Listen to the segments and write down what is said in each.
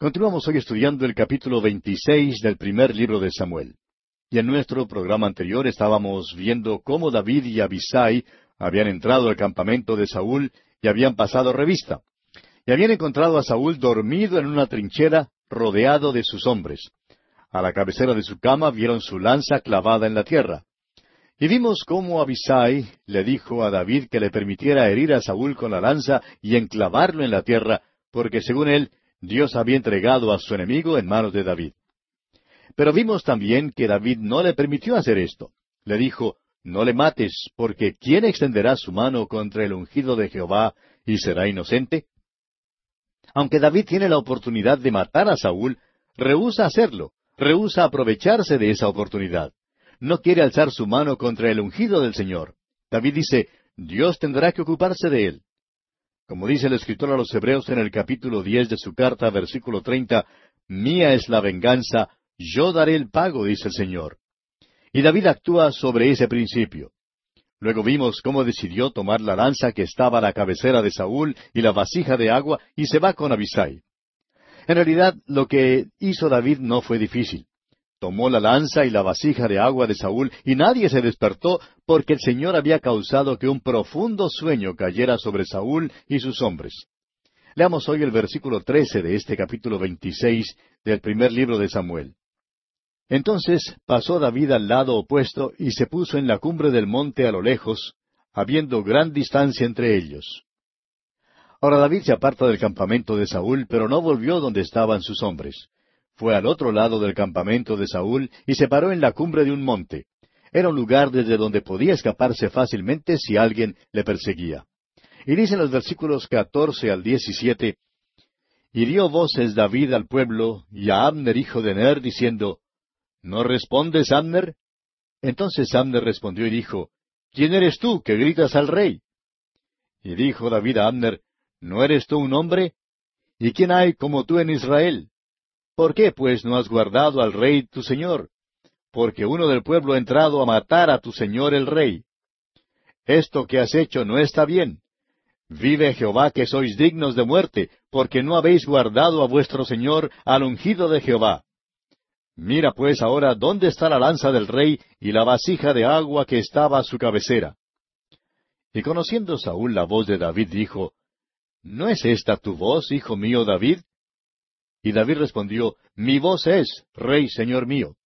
Continuamos hoy estudiando el capítulo 26 del primer libro de Samuel. Y en nuestro programa anterior estábamos viendo cómo David y Abisai habían entrado al campamento de Saúl y habían pasado revista. Y habían encontrado a Saúl dormido en una trinchera rodeado de sus hombres. A la cabecera de su cama vieron su lanza clavada en la tierra. Y vimos cómo Abisai le dijo a David que le permitiera herir a Saúl con la lanza y enclavarlo en la tierra, porque según él Dios había entregado a su enemigo en manos de David. Pero vimos también que David no le permitió hacer esto. Le dijo, No le mates, porque ¿quién extenderá su mano contra el ungido de Jehová y será inocente? Aunque David tiene la oportunidad de matar a Saúl, rehúsa hacerlo, rehúsa aprovecharse de esa oportunidad. No quiere alzar su mano contra el ungido del Señor. David dice, Dios tendrá que ocuparse de él. Como dice el escritor a los Hebreos en el capítulo diez de su carta, versículo treinta, Mía es la venganza, yo daré el pago, dice el Señor. Y David actúa sobre ese principio. Luego vimos cómo decidió tomar la lanza que estaba a la cabecera de Saúl y la vasija de agua y se va con Abisai. En realidad, lo que hizo David no fue difícil tomó la lanza y la vasija de agua de Saúl, y nadie se despertó, porque el Señor había causado que un profundo sueño cayera sobre Saúl y sus hombres. Leamos hoy el versículo trece de este capítulo veintiséis del primer libro de Samuel. Entonces pasó David al lado opuesto y se puso en la cumbre del monte a lo lejos, habiendo gran distancia entre ellos. Ahora David se aparta del campamento de Saúl, pero no volvió donde estaban sus hombres. Fue al otro lado del campamento de Saúl y se paró en la cumbre de un monte. Era un lugar desde donde podía escaparse fácilmente si alguien le perseguía. Y dicen los versículos catorce al diecisiete, Y dio voces David al pueblo y a Abner hijo de Ner, diciendo, ¿No respondes, Abner? Entonces Abner respondió y dijo, ¿Quién eres tú que gritas al rey? Y dijo David a Abner, ¿No eres tú un hombre? ¿Y quién hay como tú en Israel? ¿Por qué, pues, no has guardado al rey tu señor? Porque uno del pueblo ha entrado a matar a tu señor el rey. Esto que has hecho no está bien. Vive Jehová que sois dignos de muerte, porque no habéis guardado a vuestro señor al ungido de Jehová. Mira pues ahora dónde está la lanza del rey y la vasija de agua que estaba a su cabecera. Y conociendo Saúl la voz de David, dijo, ¿No es esta tu voz, hijo mío David? Y David respondió, Mi voz es, Rey, Señor mío.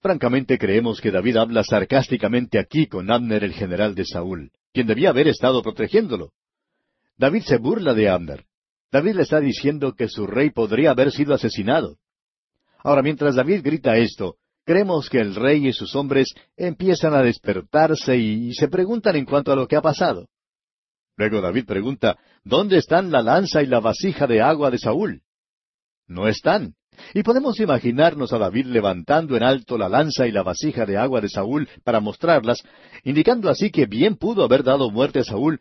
Francamente creemos que David habla sarcásticamente aquí con Abner el general de Saúl, quien debía haber estado protegiéndolo. David se burla de Abner. David le está diciendo que su rey podría haber sido asesinado. Ahora, mientras David grita esto, creemos que el rey y sus hombres empiezan a despertarse y, se preguntan en cuanto a lo que ha pasado. Luego David pregunta, ¿Dónde están la lanza y la vasija de agua de Saúl? No están. Y podemos imaginarnos a David levantando en alto la lanza y la vasija de agua de Saúl para mostrarlas, indicando así que bien pudo haber dado muerte a Saúl,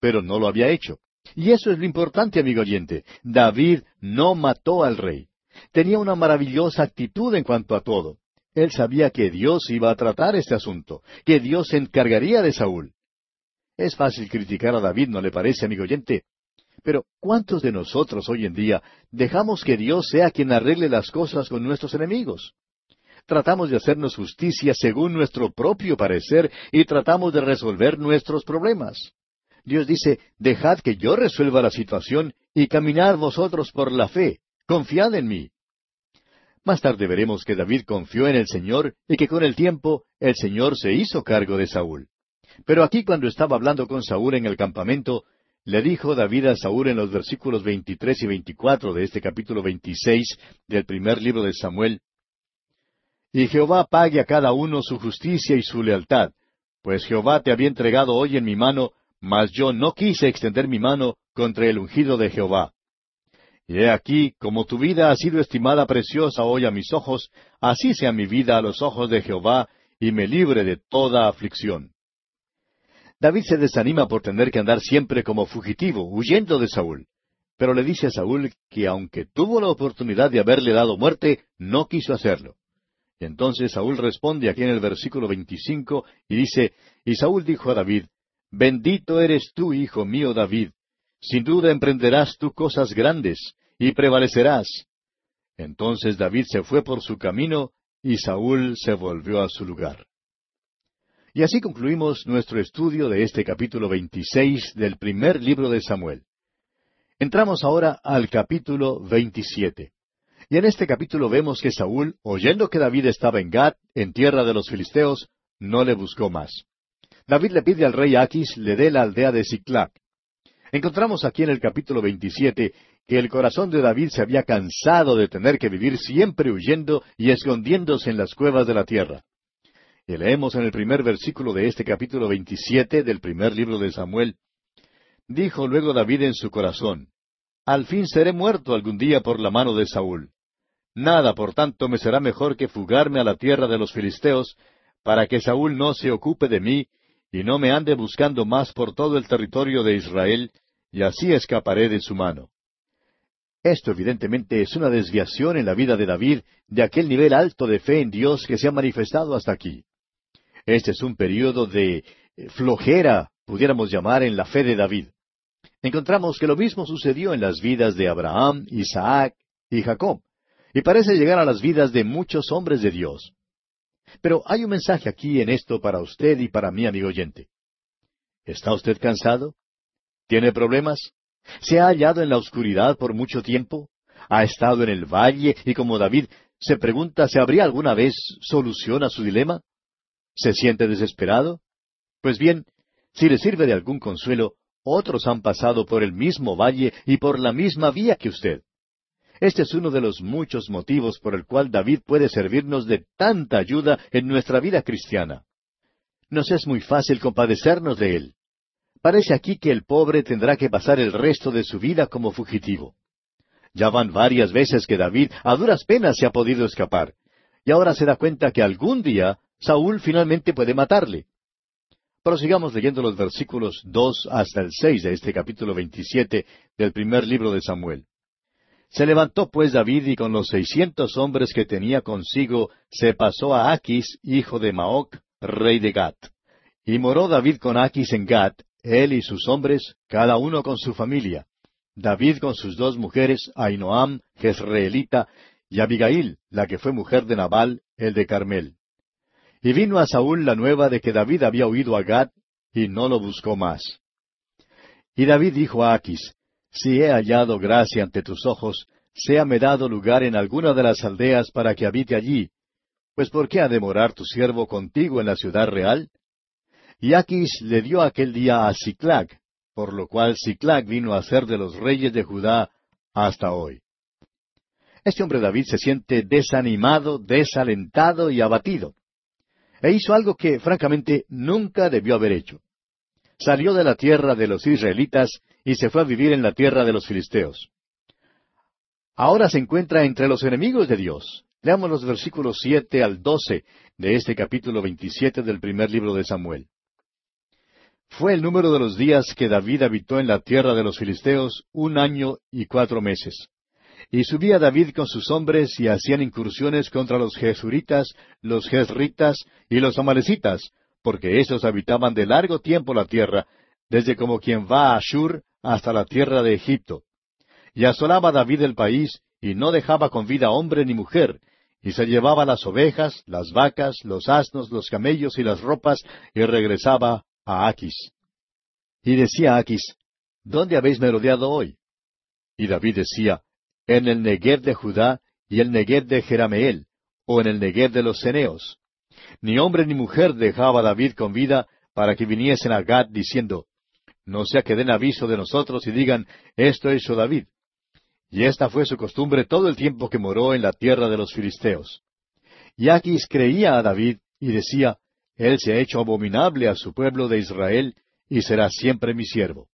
pero no lo había hecho. Y eso es lo importante, amigo oyente. David no mató al rey. Tenía una maravillosa actitud en cuanto a todo. Él sabía que Dios iba a tratar este asunto, que Dios se encargaría de Saúl. Es fácil criticar a David, ¿no le parece, amigo oyente? Pero ¿cuántos de nosotros hoy en día dejamos que Dios sea quien arregle las cosas con nuestros enemigos? Tratamos de hacernos justicia según nuestro propio parecer y tratamos de resolver nuestros problemas. Dios dice, dejad que yo resuelva la situación y caminad vosotros por la fe, confiad en mí. Más tarde veremos que David confió en el Señor y que con el tiempo el Señor se hizo cargo de Saúl. Pero aquí cuando estaba hablando con Saúl en el campamento, le dijo David a Saúl en los versículos 23 y 24 de este capítulo 26 del primer libro de Samuel, Y Jehová pague a cada uno su justicia y su lealtad, pues Jehová te había entregado hoy en mi mano, mas yo no quise extender mi mano contra el ungido de Jehová. Y he aquí, como tu vida ha sido estimada preciosa hoy a mis ojos, así sea mi vida a los ojos de Jehová, y me libre de toda aflicción. David se desanima por tener que andar siempre como fugitivo, huyendo de Saúl. Pero le dice a Saúl que aunque tuvo la oportunidad de haberle dado muerte, no quiso hacerlo. Entonces Saúl responde aquí en el versículo 25 y dice, y Saúl dijo a David, Bendito eres tú, hijo mío David. Sin duda emprenderás tú cosas grandes, y prevalecerás. Entonces David se fue por su camino, y Saúl se volvió a su lugar. Y así concluimos nuestro estudio de este capítulo 26 del primer libro de Samuel. Entramos ahora al capítulo 27. Y en este capítulo vemos que Saúl, oyendo que David estaba en Gad, en tierra de los filisteos, no le buscó más. David le pide al rey Aquis le dé la aldea de Siclac. Encontramos aquí en el capítulo 27 que el corazón de David se había cansado de tener que vivir siempre huyendo y escondiéndose en las cuevas de la tierra. Leemos en el primer versículo de este capítulo 27 del primer libro de Samuel, Dijo luego David en su corazón, Al fin seré muerto algún día por la mano de Saúl. Nada, por tanto, me será mejor que fugarme a la tierra de los filisteos, para que Saúl no se ocupe de mí, y no me ande buscando más por todo el territorio de Israel, y así escaparé de su mano. Esto evidentemente es una desviación en la vida de David de aquel nivel alto de fe en Dios que se ha manifestado hasta aquí. Este es un período de eh, flojera, pudiéramos llamar, en la fe de David. Encontramos que lo mismo sucedió en las vidas de Abraham, Isaac y Jacob, y parece llegar a las vidas de muchos hombres de Dios. Pero hay un mensaje aquí en esto para usted y para mí, amigo oyente. ¿Está usted cansado? ¿Tiene problemas? ¿Se ha hallado en la oscuridad por mucho tiempo? ¿Ha estado en el valle y como David se pregunta si habría alguna vez solución a su dilema? ¿Se siente desesperado? Pues bien, si le sirve de algún consuelo, otros han pasado por el mismo valle y por la misma vía que usted. Este es uno de los muchos motivos por el cual David puede servirnos de tanta ayuda en nuestra vida cristiana. Nos es muy fácil compadecernos de él. Parece aquí que el pobre tendrá que pasar el resto de su vida como fugitivo. Ya van varias veces que David a duras penas se ha podido escapar, y ahora se da cuenta que algún día Saúl finalmente puede matarle. Prosigamos leyendo los versículos dos hasta el seis de este capítulo veintisiete del primer libro de Samuel. Se levantó pues David y con los seiscientos hombres que tenía consigo se pasó a Aquis, hijo de Maoc, rey de Gat. Y moró David con Aquis en Gat, él y sus hombres, cada uno con su familia. David con sus dos mujeres, Ainoam, Jezreelita, y Abigail, la que fue mujer de Nabal, el de Carmel. Y vino a Saúl la nueva de que David había huido a Gad, y no lo buscó más. Y David dijo a Aquis, si he hallado gracia ante tus ojos, séame dado lugar en alguna de las aldeas para que habite allí. Pues ¿por qué ha de morar tu siervo contigo en la ciudad real? Y Aquis le dio aquel día a Siclag, por lo cual Siclag vino a ser de los reyes de Judá hasta hoy. Este hombre David se siente desanimado, desalentado y abatido. E hizo algo que, francamente, nunca debió haber hecho. Salió de la tierra de los israelitas y se fue a vivir en la tierra de los filisteos. Ahora se encuentra entre los enemigos de Dios. Leamos los versículos siete al doce de este capítulo veintisiete del primer libro de Samuel. Fue el número de los días que David habitó en la tierra de los filisteos un año y cuatro meses. Y subía David con sus hombres y hacían incursiones contra los Jesuritas, los Jezritas y los Amalecitas, porque esos habitaban de largo tiempo la tierra, desde como quien va a Ashur hasta la tierra de Egipto. Y asolaba David el país, y no dejaba con vida hombre ni mujer, y se llevaba las ovejas, las vacas, los asnos, los camellos y las ropas, y regresaba a Aquis. Y decía Aquis, ¿Dónde habéis merodeado hoy? Y David decía, En el Negev de Judá y el Negev de Jerameel, o en el Negev de los Ceneos. Ni hombre ni mujer dejaba David con vida para que viniesen a Gad diciendo, no sea que den aviso de nosotros y digan, esto hizo David. Y esta fue su costumbre todo el tiempo que moró en la tierra de los filisteos. Y Aquis creía a David y decía, Él se ha hecho abominable a su pueblo de Israel y será siempre mi siervo.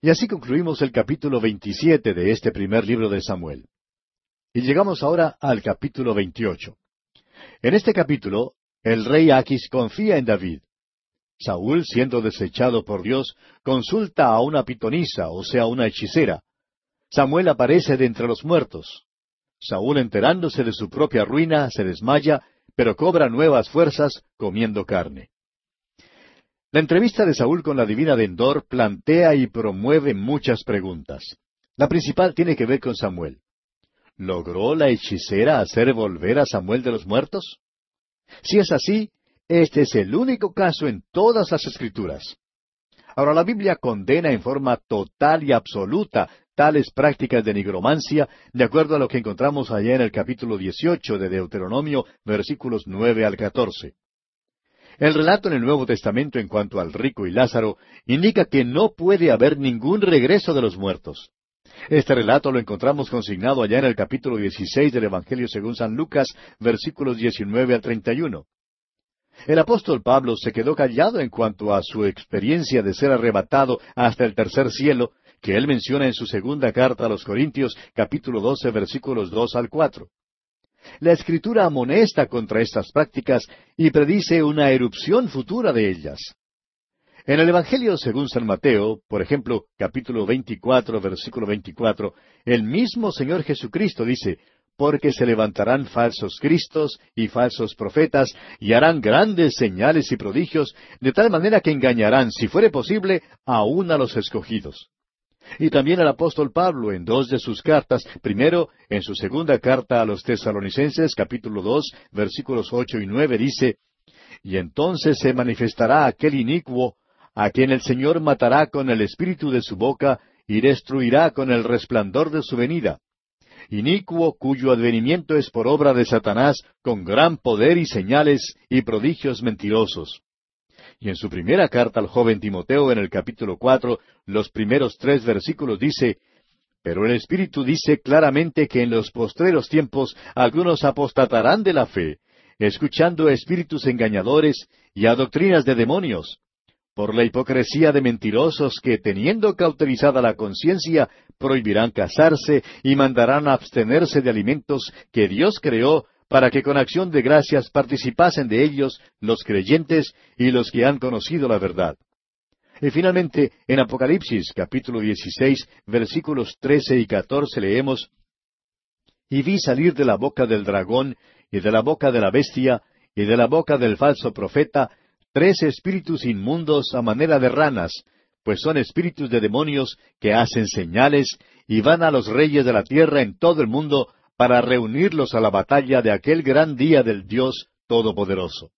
Y así concluimos el capítulo 27 de este primer libro de Samuel. Y llegamos ahora al capítulo 28. En este capítulo, el rey Aquis confía en David. Saúl, siendo desechado por Dios, consulta a una pitonisa, o sea, una hechicera. Samuel aparece de entre los muertos. Saúl, enterándose de su propia ruina, se desmaya, pero cobra nuevas fuerzas comiendo carne. La entrevista de Saúl con la divina de Endor plantea y promueve muchas preguntas. La principal tiene que ver con Samuel. ¿Logró la hechicera hacer volver a Samuel de los muertos? Si es así, este es el único caso en todas las escrituras. Ahora la Biblia condena en forma total y absoluta tales prácticas de nigromancia, de acuerdo a lo que encontramos allá en el capítulo 18 de Deuteronomio, versículos nueve al catorce. El relato en el Nuevo Testamento en cuanto al rico y Lázaro indica que no puede haber ningún regreso de los muertos. Este relato lo encontramos consignado allá en el capítulo 16 del Evangelio según San Lucas, versículos 19 al 31. El apóstol Pablo se quedó callado en cuanto a su experiencia de ser arrebatado hasta el tercer cielo que él menciona en su segunda carta a los Corintios, capítulo 12, versículos dos al cuatro. La Escritura amonesta contra estas prácticas y predice una erupción futura de ellas. En el Evangelio según San Mateo, por ejemplo, capítulo 24, versículo 24, el mismo Señor Jesucristo dice, porque se levantarán falsos cristos y falsos profetas, y harán grandes señales y prodigios, de tal manera que engañarán, si fuere posible, aún a los escogidos. Y también el apóstol Pablo en dos de sus cartas, primero en su segunda carta a los tesalonicenses, capítulo dos, versículos ocho y nueve, dice, Y entonces se manifestará aquel inicuo, a quien el Señor matará con el espíritu de su boca, y destruirá con el resplandor de su venida. Inicuo cuyo advenimiento es por obra de Satanás, con gran poder y señales y prodigios mentirosos y en su primera carta al joven Timoteo, en el capítulo cuatro, los primeros tres versículos dice, Pero el Espíritu dice claramente que en los postreros tiempos algunos apostatarán de la fe, escuchando espíritus engañadores y a doctrinas de demonios, por la hipocresía de mentirosos que, teniendo cauterizada la conciencia, prohibirán casarse y mandarán abstenerse de alimentos que Dios creó para que con acción de gracias participasen de ellos los creyentes y los que han conocido la verdad. Y finalmente, en Apocalipsis capítulo 16, versículos 13 y 14 leemos, Y vi salir de la boca del dragón, y de la boca de la bestia, y de la boca del falso profeta, tres espíritus inmundos a manera de ranas, pues son espíritus de demonios que hacen señales, y van a los reyes de la tierra en todo el mundo para reunirlos a la batalla de aquel gran día del Dios Todopoderoso.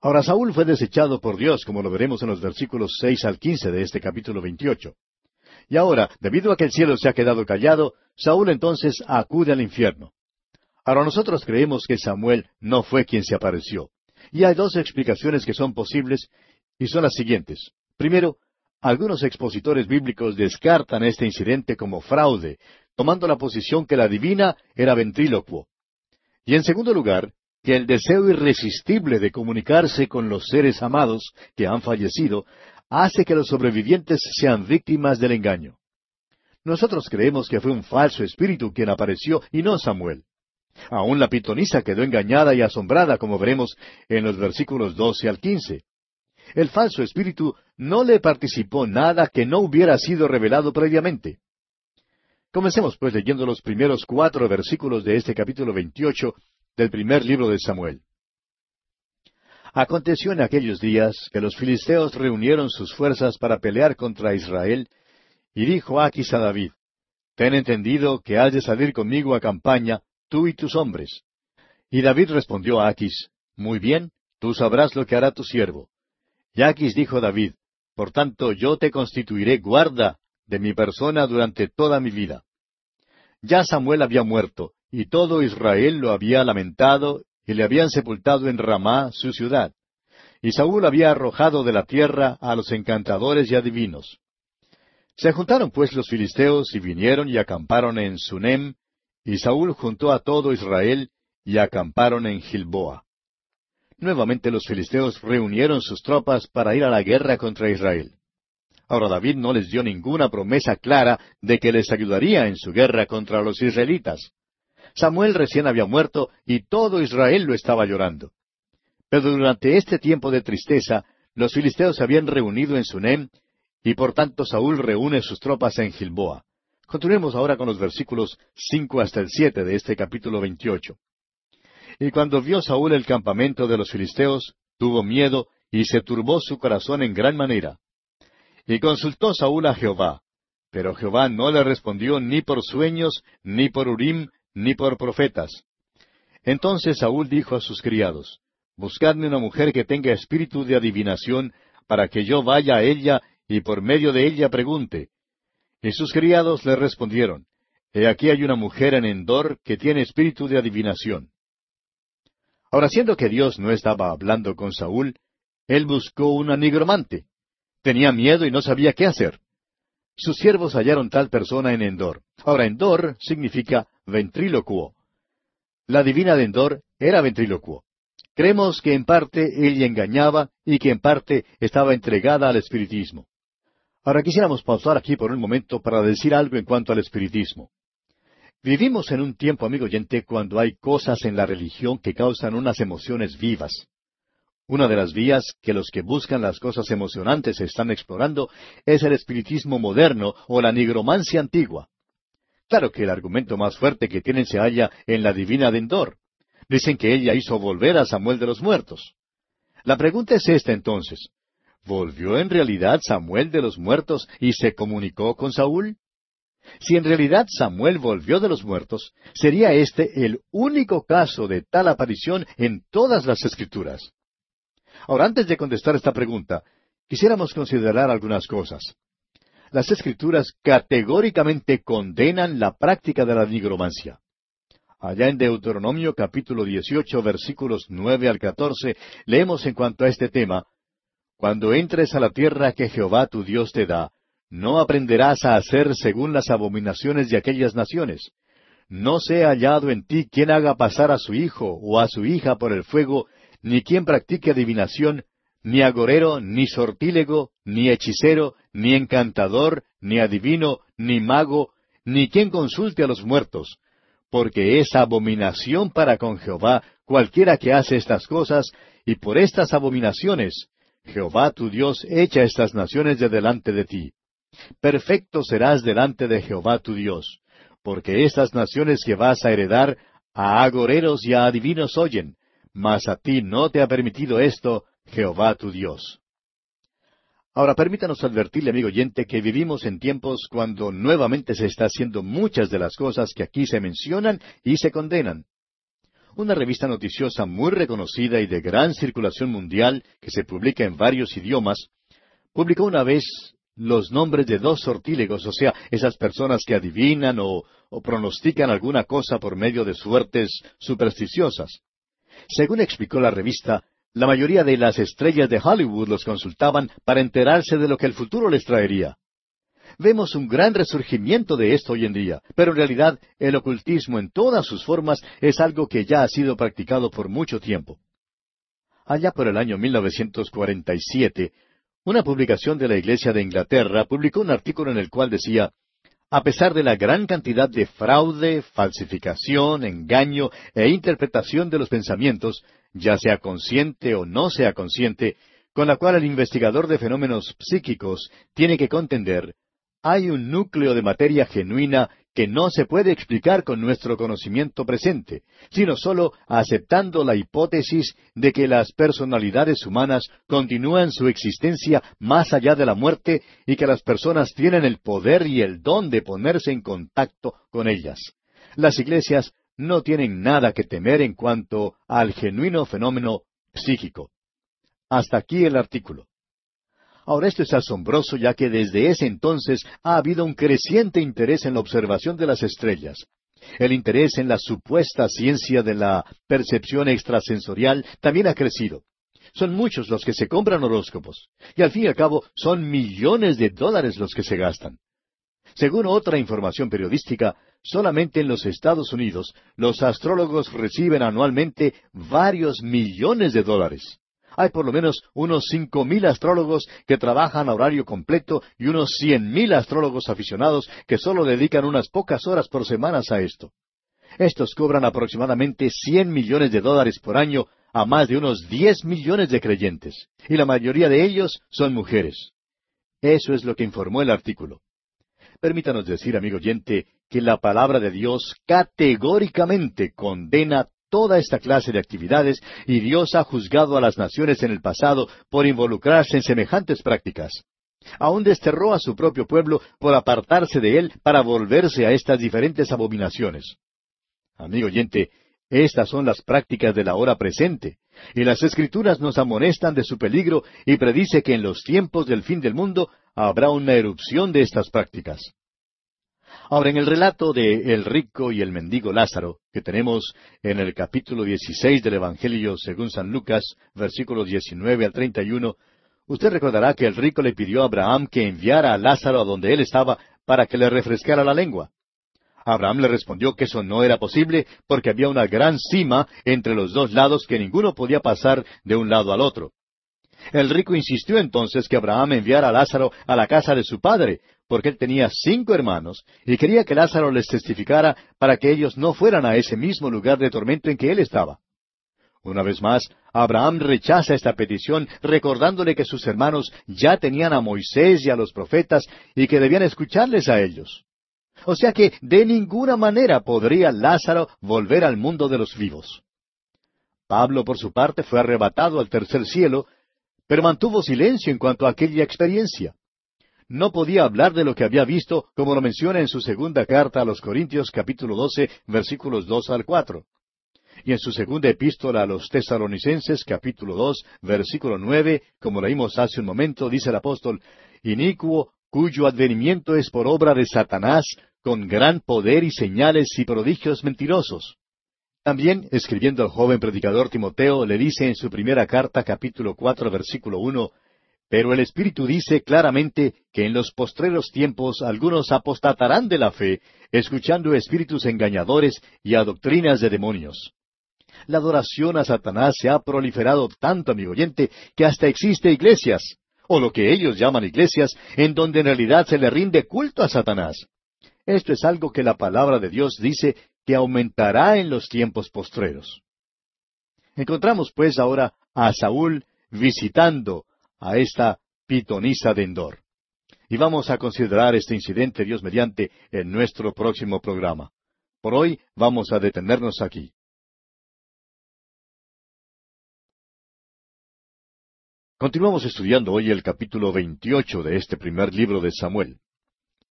Ahora Saúl fue desechado por Dios, como lo veremos en los versículos seis al quince de este capítulo veintiocho. Y ahora, debido a que el cielo se ha quedado callado, Saúl entonces acude al infierno. Ahora nosotros creemos que Samuel no fue quien se apareció. Y hay dos explicaciones que son posibles, y son las siguientes. Primero, algunos expositores bíblicos descartan este incidente como fraude, tomando la posición que la divina era ventrílocuo. Y en segundo lugar, que el deseo irresistible de comunicarse con los seres amados que han fallecido hace que los sobrevivientes sean víctimas del engaño. Nosotros creemos que fue un falso espíritu quien apareció y no Samuel. Aún la pitonisa quedó engañada y asombrada, como veremos en los versículos doce al quince. El falso espíritu no le participó nada que no hubiera sido revelado previamente. Comencemos pues leyendo los primeros cuatro versículos de este capítulo veintiocho del primer libro de Samuel. Aconteció en aquellos días que los filisteos reunieron sus fuerzas para pelear contra Israel, y dijo Aquis a David, Ten entendido que has de salir conmigo a campaña, tú y tus hombres. Y David respondió a Aquis, Muy bien, tú sabrás lo que hará tu siervo. Y Aquis dijo David, Por tanto yo te constituiré guarda de mi persona durante toda mi vida. Ya Samuel había muerto, y todo Israel lo había lamentado, y le habían sepultado en Ramá, su ciudad. Y Saúl había arrojado de la tierra a los encantadores y adivinos. Se juntaron pues los filisteos y vinieron y acamparon en Sunem, y Saúl juntó a todo Israel y acamparon en Gilboa. Nuevamente los filisteos reunieron sus tropas para ir a la guerra contra Israel. Ahora David no les dio ninguna promesa clara de que les ayudaría en su guerra contra los israelitas. Samuel recién había muerto y todo Israel lo estaba llorando. Pero durante este tiempo de tristeza, los filisteos se habían reunido en Sunem, y por tanto Saúl reúne sus tropas en Gilboa. Continuemos ahora con los versículos cinco hasta el siete de este capítulo veintiocho. Y cuando vio Saúl el campamento de los filisteos, tuvo miedo y se turbó su corazón en gran manera. Y consultó Saúl a Jehová, Pero Jehová no le respondió ni por sueños, ni por Urim, ni por profetas. Entonces Saúl dijo a sus criados, Buscadme una mujer que tenga espíritu de adivinación, para que yo vaya a ella y por medio de ella pregunte. Y sus criados le respondieron, He aquí hay una mujer en Endor que tiene espíritu de adivinación. Ahora, siendo que Dios no estaba hablando con Saúl, él buscó una nigromante. Tenía miedo y no sabía qué hacer. Sus siervos hallaron tal persona en Endor. Ahora, Endor significa ventrílocuo. La divina de Endor era ventrílocuo. Creemos que en parte ella engañaba y que en parte estaba entregada al espiritismo. Ahora quisiéramos pausar aquí por un momento para decir algo en cuanto al espiritismo. Vivimos en un tiempo, amigo oyente, cuando hay cosas en la religión que causan unas emociones vivas. Una de las vías que los que buscan las cosas emocionantes están explorando es el espiritismo moderno o la nigromancia antigua. Claro que el argumento más fuerte que tienen se halla en la divina de Endor. Dicen que ella hizo volver a Samuel de los muertos. La pregunta es esta entonces. ¿Volvió en realidad Samuel de los muertos y se comunicó con Saúl? Si en realidad Samuel volvió de los muertos, sería este el único caso de tal aparición en todas las Escrituras. Ahora, antes de contestar esta pregunta, quisiéramos considerar algunas cosas. Las Escrituras categóricamente condenan la práctica de la nigromancia. Allá en Deuteronomio capítulo 18 versículos nueve al catorce leemos en cuanto a este tema, Cuando entres a la tierra que Jehová tu Dios te da, no aprenderás a hacer según las abominaciones de aquellas naciones. No sea hallado en ti quien haga pasar a su hijo o a su hija por el fuego, ni quien practique adivinación, ni agorero, ni sortílego, ni hechicero, ni encantador, ni adivino, ni mago, ni quien consulte a los muertos, porque es abominación para con Jehová cualquiera que hace estas cosas, y por estas abominaciones Jehová tu Dios echa estas naciones de delante de ti. Perfecto serás delante de Jehová tu Dios, porque estas naciones que vas a heredar a agoreros y a adivinos oyen, mas a ti no te ha permitido esto Jehová tu Dios. Ahora permítanos advertirle, amigo oyente, que vivimos en tiempos cuando nuevamente se está haciendo muchas de las cosas que aquí se mencionan y se condenan. Una revista noticiosa muy reconocida y de gran circulación mundial, que se publica en varios idiomas, publicó una vez los nombres de dos sortílegos, o sea, esas personas que adivinan o, pronostican alguna cosa por medio de suertes supersticiosas. Según explicó la revista, la mayoría de las estrellas de Hollywood los consultaban para enterarse de lo que el futuro les traería. Vemos un gran resurgimiento de esto hoy en día, pero en realidad el ocultismo en todas sus formas es algo que ya ha sido practicado por mucho tiempo. Allá por el año 1947, una publicación de la Iglesia de Inglaterra publicó un artículo en el cual decía, a pesar de la gran cantidad de fraude, falsificación, engaño e interpretación de los pensamientos, ya sea consciente o no sea consciente, con la cual el investigador de fenómenos psíquicos tiene que contender, hay un núcleo de materia genuina que no se puede explicar con nuestro conocimiento presente, sino sólo aceptando la hipótesis de que las personalidades humanas continúan su existencia más allá de la muerte y que las personas tienen el poder y el don de ponerse en contacto con ellas. Las iglesias no tienen nada que temer en cuanto al genuino fenómeno psíquico. Hasta aquí el artículo. Ahora esto es asombroso ya que desde ese entonces ha habido un creciente interés en la observación de las estrellas. El interés en la supuesta ciencia de la percepción extrasensorial también ha crecido. Son muchos los que se compran horóscopos, y al fin y al cabo son millones de dólares los que se gastan. Según otra información periodística, solamente en los Estados Unidos los astrólogos reciben anualmente varios millones de dólares hay por lo menos unos cinco mil astrólogos que trabajan a horario completo y unos cien mil astrólogos aficionados que solo dedican unas pocas horas por semana a esto. Estos cobran aproximadamente cien millones de dólares por año a más de unos diez millones de creyentes, y la mayoría de ellos son mujeres. Eso es lo que informó el artículo. Permítanos decir, amigo oyente, que la palabra de Dios categóricamente condena toda esta clase de actividades y Dios ha juzgado a las naciones en el pasado por involucrarse en semejantes prácticas. Aún desterró a su propio pueblo por apartarse de él para volverse a estas diferentes abominaciones. Amigo oyente, estas son las prácticas de la hora presente, y las Escrituras nos amonestan de su peligro y predice que en los tiempos del fin del mundo habrá una erupción de estas prácticas. Ahora, en el relato de el rico y el mendigo Lázaro, que tenemos en el capítulo 16 del Evangelio según San Lucas, versículos 19 al 31, usted recordará que el rico le pidió a Abraham que enviara a Lázaro a donde él estaba para que le refrescara la lengua. Abraham le respondió que eso no era posible porque había una gran cima entre los dos lados que ninguno podía pasar de un lado al otro. El rico insistió entonces que Abraham enviara a Lázaro a la casa de su padre, porque él tenía cinco hermanos, y quería que Lázaro les testificara para que ellos no fueran a ese mismo lugar de tormento en que él estaba. Una vez más, Abraham rechaza esta petición, recordándole que sus hermanos ya tenían a Moisés y a los profetas y que debían escucharles a ellos. O sea que de ninguna manera podría Lázaro volver al mundo de los vivos. Pablo, por su parte, fue arrebatado al tercer cielo, pero mantuvo silencio en cuanto a aquella experiencia. No podía hablar de lo que había visto, como lo menciona en su segunda carta a los Corintios capítulo 12, versículos dos al cuatro. Y en su segunda epístola a los tesalonicenses capítulo dos, versículo nueve, como leímos hace un momento, dice el apóstol, Inicuo, cuyo advenimiento es por obra de Satanás, con gran poder y señales y prodigios mentirosos. También, escribiendo al joven predicador Timoteo, le dice en su primera carta, capítulo cuatro, versículo uno, Pero el Espíritu dice claramente que en los postreros tiempos algunos apostatarán de la fe, escuchando espíritus engañadores y a doctrinas de demonios. La adoración a Satanás se ha proliferado tanto, amigo oyente, que hasta existe iglesias, o lo que ellos llaman iglesias, en donde en realidad se le rinde culto a Satanás. Esto es algo que la palabra de Dios dice que aumentará en los tiempos postreros. Encontramos pues ahora a Saúl visitando a esta pitonisa de Endor. Y vamos a considerar este incidente, Dios mediante, en nuestro próximo programa. Por hoy vamos a detenernos aquí. Continuamos estudiando hoy el capítulo 28 de este primer libro de Samuel.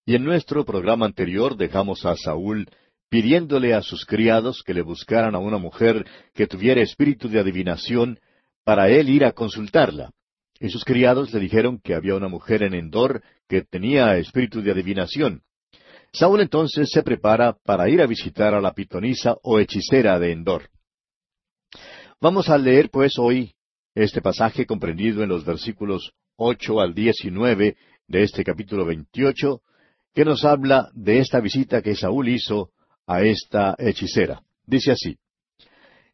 Y en nuestro programa anterior dejamos a Saúl pidiéndole a sus criados que le buscaran a una mujer que tuviera espíritu de adivinación para él ir a consultarla. Y sus criados le dijeron que había una mujer en Endor que tenía espíritu de adivinación. Saúl entonces se prepara para ir a visitar a la pitonisa o hechicera de Endor. Vamos a leer pues hoy este pasaje comprendido en los versículos ocho al diecinueve de este capítulo veintiocho que nos habla de esta visita que Saúl hizo a esta hechicera. Dice así,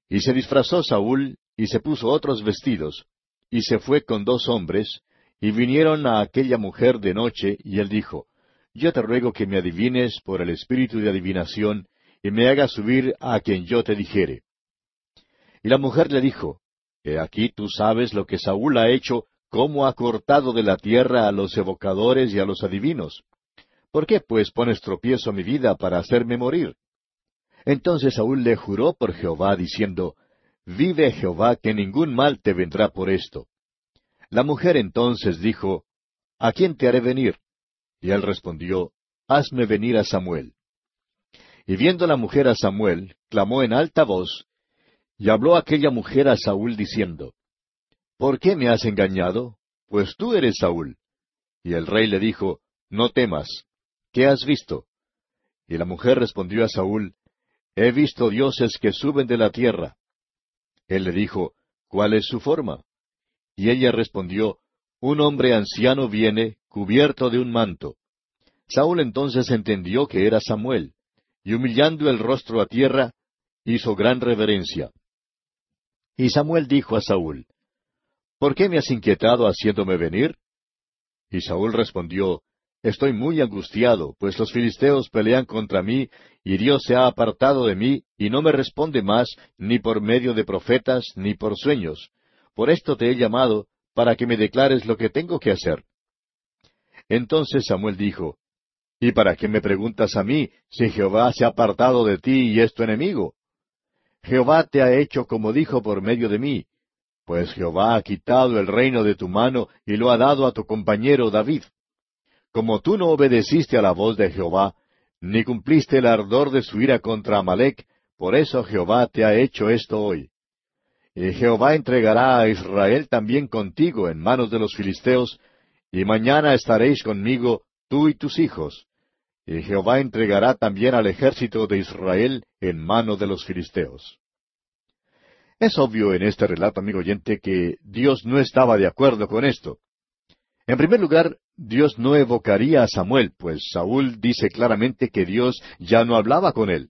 Y se disfrazó Saúl y se puso otros vestidos, y se fue con dos hombres, y vinieron a aquella mujer de noche, y él dijo, Yo te ruego que me adivines por el espíritu de adivinación, y me hagas subir a quien yo te dijere. Y la mujer le dijo, He aquí tú sabes lo que Saúl ha hecho, cómo ha cortado de la tierra a los evocadores y a los adivinos. ¿Por qué pues pones tropiezo a mi vida para hacerme morir? Entonces Saúl le juró por Jehová, diciendo, Vive Jehová que ningún mal te vendrá por esto. La mujer entonces dijo, ¿A quién te haré venir? Y él respondió, Hazme venir a Samuel. Y viendo la mujer a Samuel, clamó en alta voz, y habló aquella mujer a Saúl diciendo, ¿Por qué me has engañado? Pues tú eres Saúl. Y el rey le dijo, No temas, ¿qué has visto? Y la mujer respondió a Saúl, He visto dioses que suben de la tierra. Él le dijo, ¿cuál es su forma? Y ella respondió, Un hombre anciano viene, cubierto de un manto. Saúl entonces entendió que era Samuel, y humillando el rostro a tierra, hizo gran reverencia. Y Samuel dijo a Saúl, ¿Por qué me has inquietado haciéndome venir? Y Saúl respondió, Estoy muy angustiado, pues los filisteos pelean contra mí, y Dios se ha apartado de mí, y no me responde más, ni por medio de profetas, ni por sueños. Por esto te he llamado, para que me declares lo que tengo que hacer. Entonces Samuel dijo, ¿Y para qué me preguntas a mí, si Jehová se ha apartado de ti y es tu enemigo? Jehová te ha hecho como dijo por medio de mí. pues Jehová ha quitado el reino de tu mano y lo ha dado a tu compañero David. Como tú no obedeciste a la voz de Jehová, ni cumpliste el ardor de su ira contra Amalek, por eso Jehová te ha hecho esto hoy. Y Jehová entregará a Israel también contigo en manos de los filisteos, y mañana estaréis conmigo, tú y tus hijos. Y Jehová entregará también al ejército de Israel en mano de los filisteos. Es obvio en este relato, amigo oyente, que Dios no estaba de acuerdo con esto. En primer lugar, Dios no evocaría a Samuel, pues Saúl dice claramente que Dios ya no hablaba con él.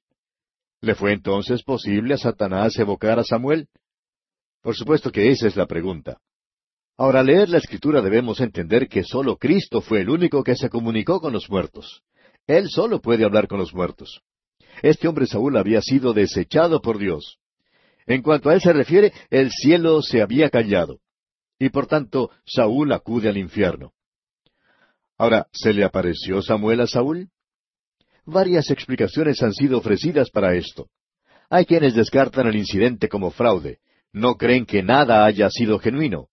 ¿Le fue entonces posible a Satanás evocar a Samuel? Por supuesto que esa es la pregunta. Ahora, al leer la Escritura debemos entender que solo Cristo fue el único que se comunicó con los muertos. Él solo puede hablar con los muertos. Este hombre Saúl había sido desechado por Dios. En cuanto a él se refiere, el cielo se había callado. Y por tanto, Saúl acude al infierno. Ahora, ¿se le apareció Samuel a Saúl? Varias explicaciones han sido ofrecidas para esto. Hay quienes descartan el incidente como fraude. No creen que nada haya sido genuino.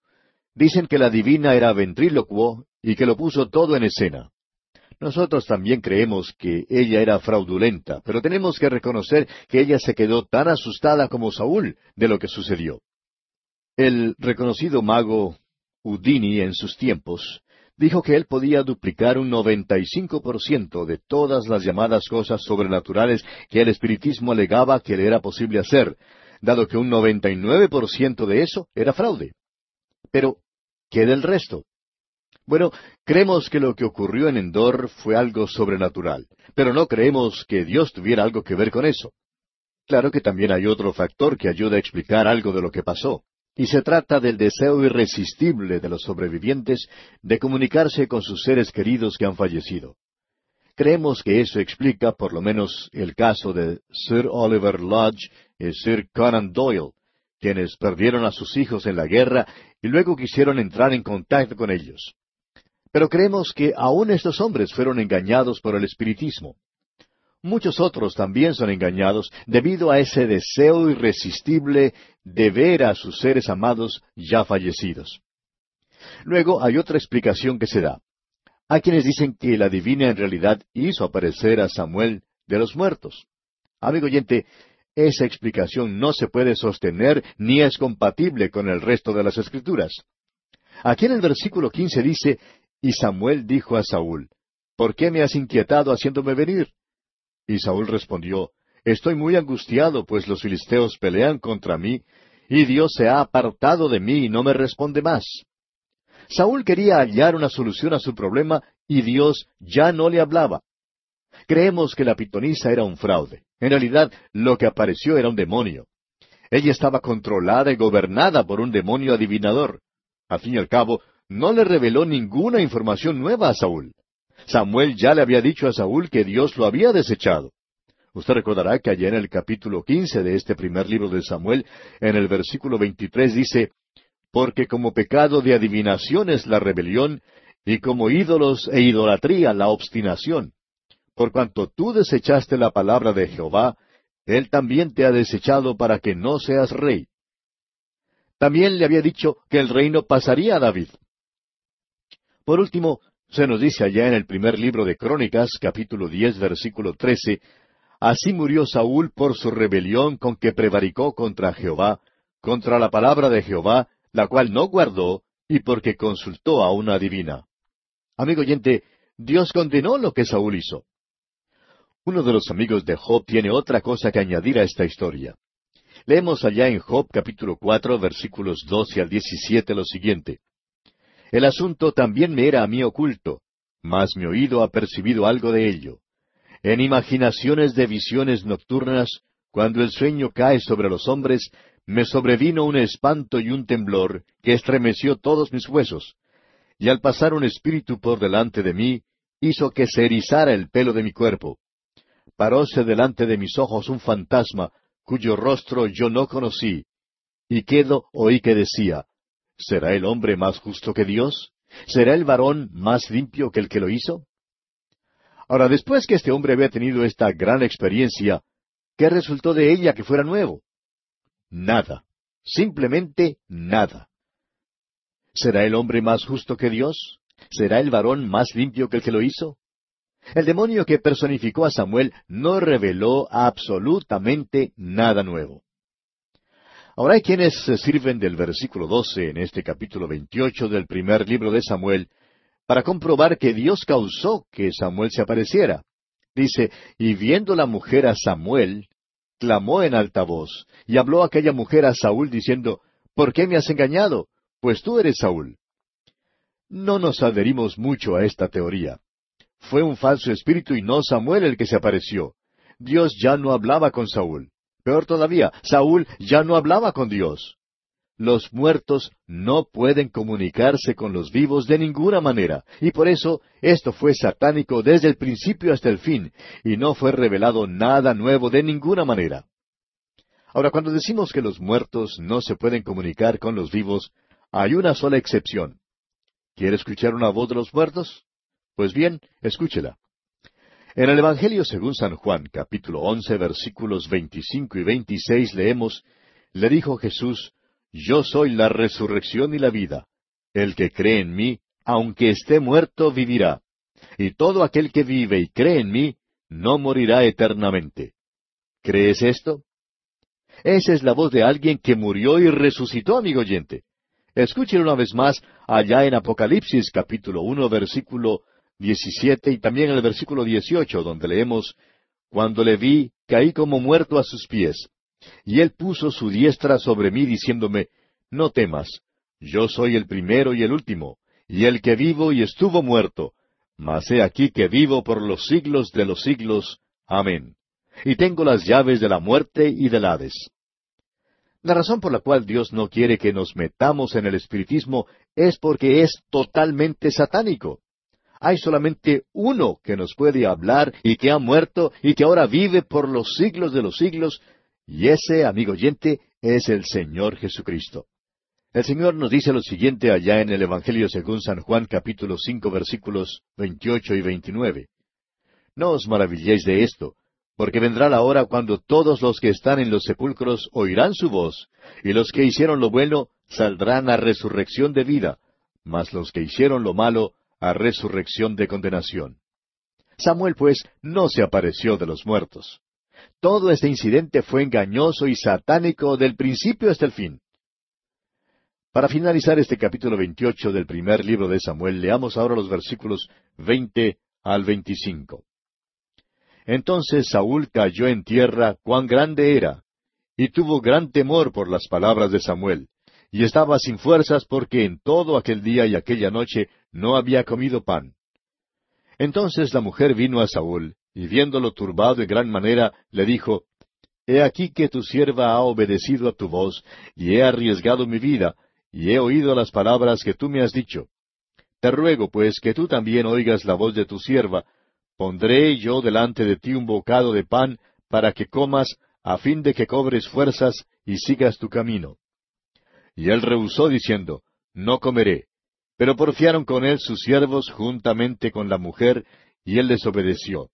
Dicen que la divina era ventrílocuo y que lo puso todo en escena. Nosotros también creemos que ella era fraudulenta, pero tenemos que reconocer que ella se quedó tan asustada como Saúl de lo que sucedió. El reconocido mago Udini en sus tiempos dijo que él podía duplicar un 95% de todas las llamadas cosas sobrenaturales que el espiritismo alegaba que le era posible hacer, dado que un 99% de eso era fraude. Pero, ¿qué del resto? Bueno, creemos que lo que ocurrió en Endor fue algo sobrenatural, pero no creemos que Dios tuviera algo que ver con eso. Claro que también hay otro factor que ayuda a explicar algo de lo que pasó, y se trata del deseo irresistible de los sobrevivientes de comunicarse con sus seres queridos que han fallecido. Creemos que eso explica por lo menos el caso de Sir Oliver Lodge y Sir Conan Doyle, quienes perdieron a sus hijos en la guerra y luego quisieron entrar en contacto con ellos. Pero creemos que aún estos hombres fueron engañados por el espiritismo. Muchos otros también son engañados debido a ese deseo irresistible de ver a sus seres amados ya fallecidos. Luego hay otra explicación que se da. Hay quienes dicen que la divina en realidad hizo aparecer a Samuel de los muertos. Amigo oyente, esa explicación no se puede sostener ni es compatible con el resto de las escrituras. Aquí en el versículo quince dice y Samuel dijo a Saúl, ¿Por qué me has inquietado haciéndome venir? Y Saúl respondió, Estoy muy angustiado, pues los filisteos pelean contra mí, y Dios se ha apartado de mí y no me responde más. Saúl quería hallar una solución a su problema y Dios ya no le hablaba. Creemos que la pitonisa era un fraude. En realidad, lo que apareció era un demonio. Ella estaba controlada y gobernada por un demonio adivinador. Al fin y al cabo, no le reveló ninguna información nueva a Saúl. Samuel ya le había dicho a Saúl que Dios lo había desechado. Usted recordará que allá en el capítulo quince de este primer libro de Samuel, en el versículo veintitrés dice, Porque como pecado de adivinación es la rebelión, y como ídolos e idolatría la obstinación. Por cuanto tú desechaste la palabra de Jehová, Él también te ha desechado para que no seas rey. También le había dicho que el reino pasaría a David. Por último, se nos dice allá en el primer libro de Crónicas, capítulo diez, versículo trece, Así murió Saúl por su rebelión con que prevaricó contra Jehová, contra la palabra de Jehová, la cual no guardó, y porque consultó a una divina. Amigo oyente, Dios condenó lo que Saúl hizo. Uno de los amigos de Job tiene otra cosa que añadir a esta historia. Leemos allá en Job capítulo cuatro versículos doce al diecisiete lo siguiente. El asunto también me era a mí oculto, mas mi oído ha percibido algo de ello. En imaginaciones de visiones nocturnas, cuando el sueño cae sobre los hombres, me sobrevino un espanto y un temblor que estremeció todos mis huesos. Y al pasar un espíritu por delante de mí, hizo que se erizara el pelo de mi cuerpo. Paróse delante de mis ojos un fantasma, cuyo rostro yo no conocí. Y quedo oí que decía, ¿Será el hombre más justo que Dios? ¿Será el varón más limpio que el que lo hizo? Ahora, después que este hombre había tenido esta gran experiencia, ¿qué resultó de ella que fuera nuevo? Nada. Simplemente nada. ¿Será el hombre más justo que Dios? ¿Será el varón más limpio que el que lo hizo? El demonio que personificó a Samuel no reveló absolutamente nada nuevo. Ahora hay quienes se sirven del versículo 12 en este capítulo 28 del primer libro de Samuel para comprobar que Dios causó que Samuel se apareciera. Dice, y viendo la mujer a Samuel, clamó en alta voz, y habló aquella mujer a Saúl diciendo, ¿Por qué me has engañado? Pues tú eres Saúl. No nos adherimos mucho a esta teoría. Fue un falso espíritu y no Samuel el que se apareció. Dios ya no hablaba con Saúl. Peor todavía, Saúl ya no hablaba con Dios. Los muertos no pueden comunicarse con los vivos de ninguna manera, y por eso esto fue satánico desde el principio hasta el fin, y no fue revelado nada nuevo de ninguna manera. Ahora, cuando decimos que los muertos no se pueden comunicar con los vivos, hay una sola excepción. ¿Quiere escuchar una voz de los muertos? Pues bien, escúchela. En el Evangelio según San Juan, capítulo once, versículos veinticinco y veintiséis, leemos, Le dijo Jesús, Yo soy la resurrección y la vida. El que cree en mí, aunque esté muerto, vivirá. Y todo aquel que vive y cree en mí, no morirá eternamente. ¿Crees esto? Esa es la voz de alguien que murió y resucitó, amigo oyente. Escuchen una vez más allá en Apocalipsis capítulo uno versículo 17 y también el versículo 18, donde leemos, Cuando le vi, caí como muerto a sus pies. Y él puso su diestra sobre mí, diciéndome, No temas, yo soy el primero y el último, y el que vivo y estuvo muerto, mas he aquí que vivo por los siglos de los siglos. Amén. Y tengo las llaves de la muerte y del Hades. La razón por la cual Dios no quiere que nos metamos en el espiritismo es porque es totalmente satánico. Hay solamente uno que nos puede hablar y que ha muerto y que ahora vive por los siglos de los siglos, y ese, amigo oyente, es el Señor Jesucristo. El Señor nos dice lo siguiente allá en el Evangelio según San Juan capítulo cinco versículos veintiocho y veintinueve. No os maravilléis de esto, porque vendrá la hora cuando todos los que están en los sepulcros oirán su voz, y los que hicieron lo bueno saldrán a resurrección de vida, mas los que hicieron lo malo a resurrección de condenación. Samuel, pues, no se apareció de los muertos. Todo este incidente fue engañoso y satánico del principio hasta el fin. Para finalizar este capítulo 28 del primer libro de Samuel, leamos ahora los versículos 20 al 25. Entonces Saúl cayó en tierra cuán grande era, y tuvo gran temor por las palabras de Samuel, y estaba sin fuerzas porque en todo aquel día y aquella noche no había comido pan. Entonces la mujer vino a Saúl, y viéndolo turbado en gran manera, le dijo, He aquí que tu sierva ha obedecido a tu voz, y he arriesgado mi vida, y he oído las palabras que tú me has dicho. Te ruego, pues, que tú también oigas la voz de tu sierva, pondré yo delante de ti un bocado de pan, para que comas, a fin de que cobres fuerzas y sigas tu camino. Y él rehusó diciendo, No comeré. Pero porfiaron con él sus siervos juntamente con la mujer, y él les obedeció.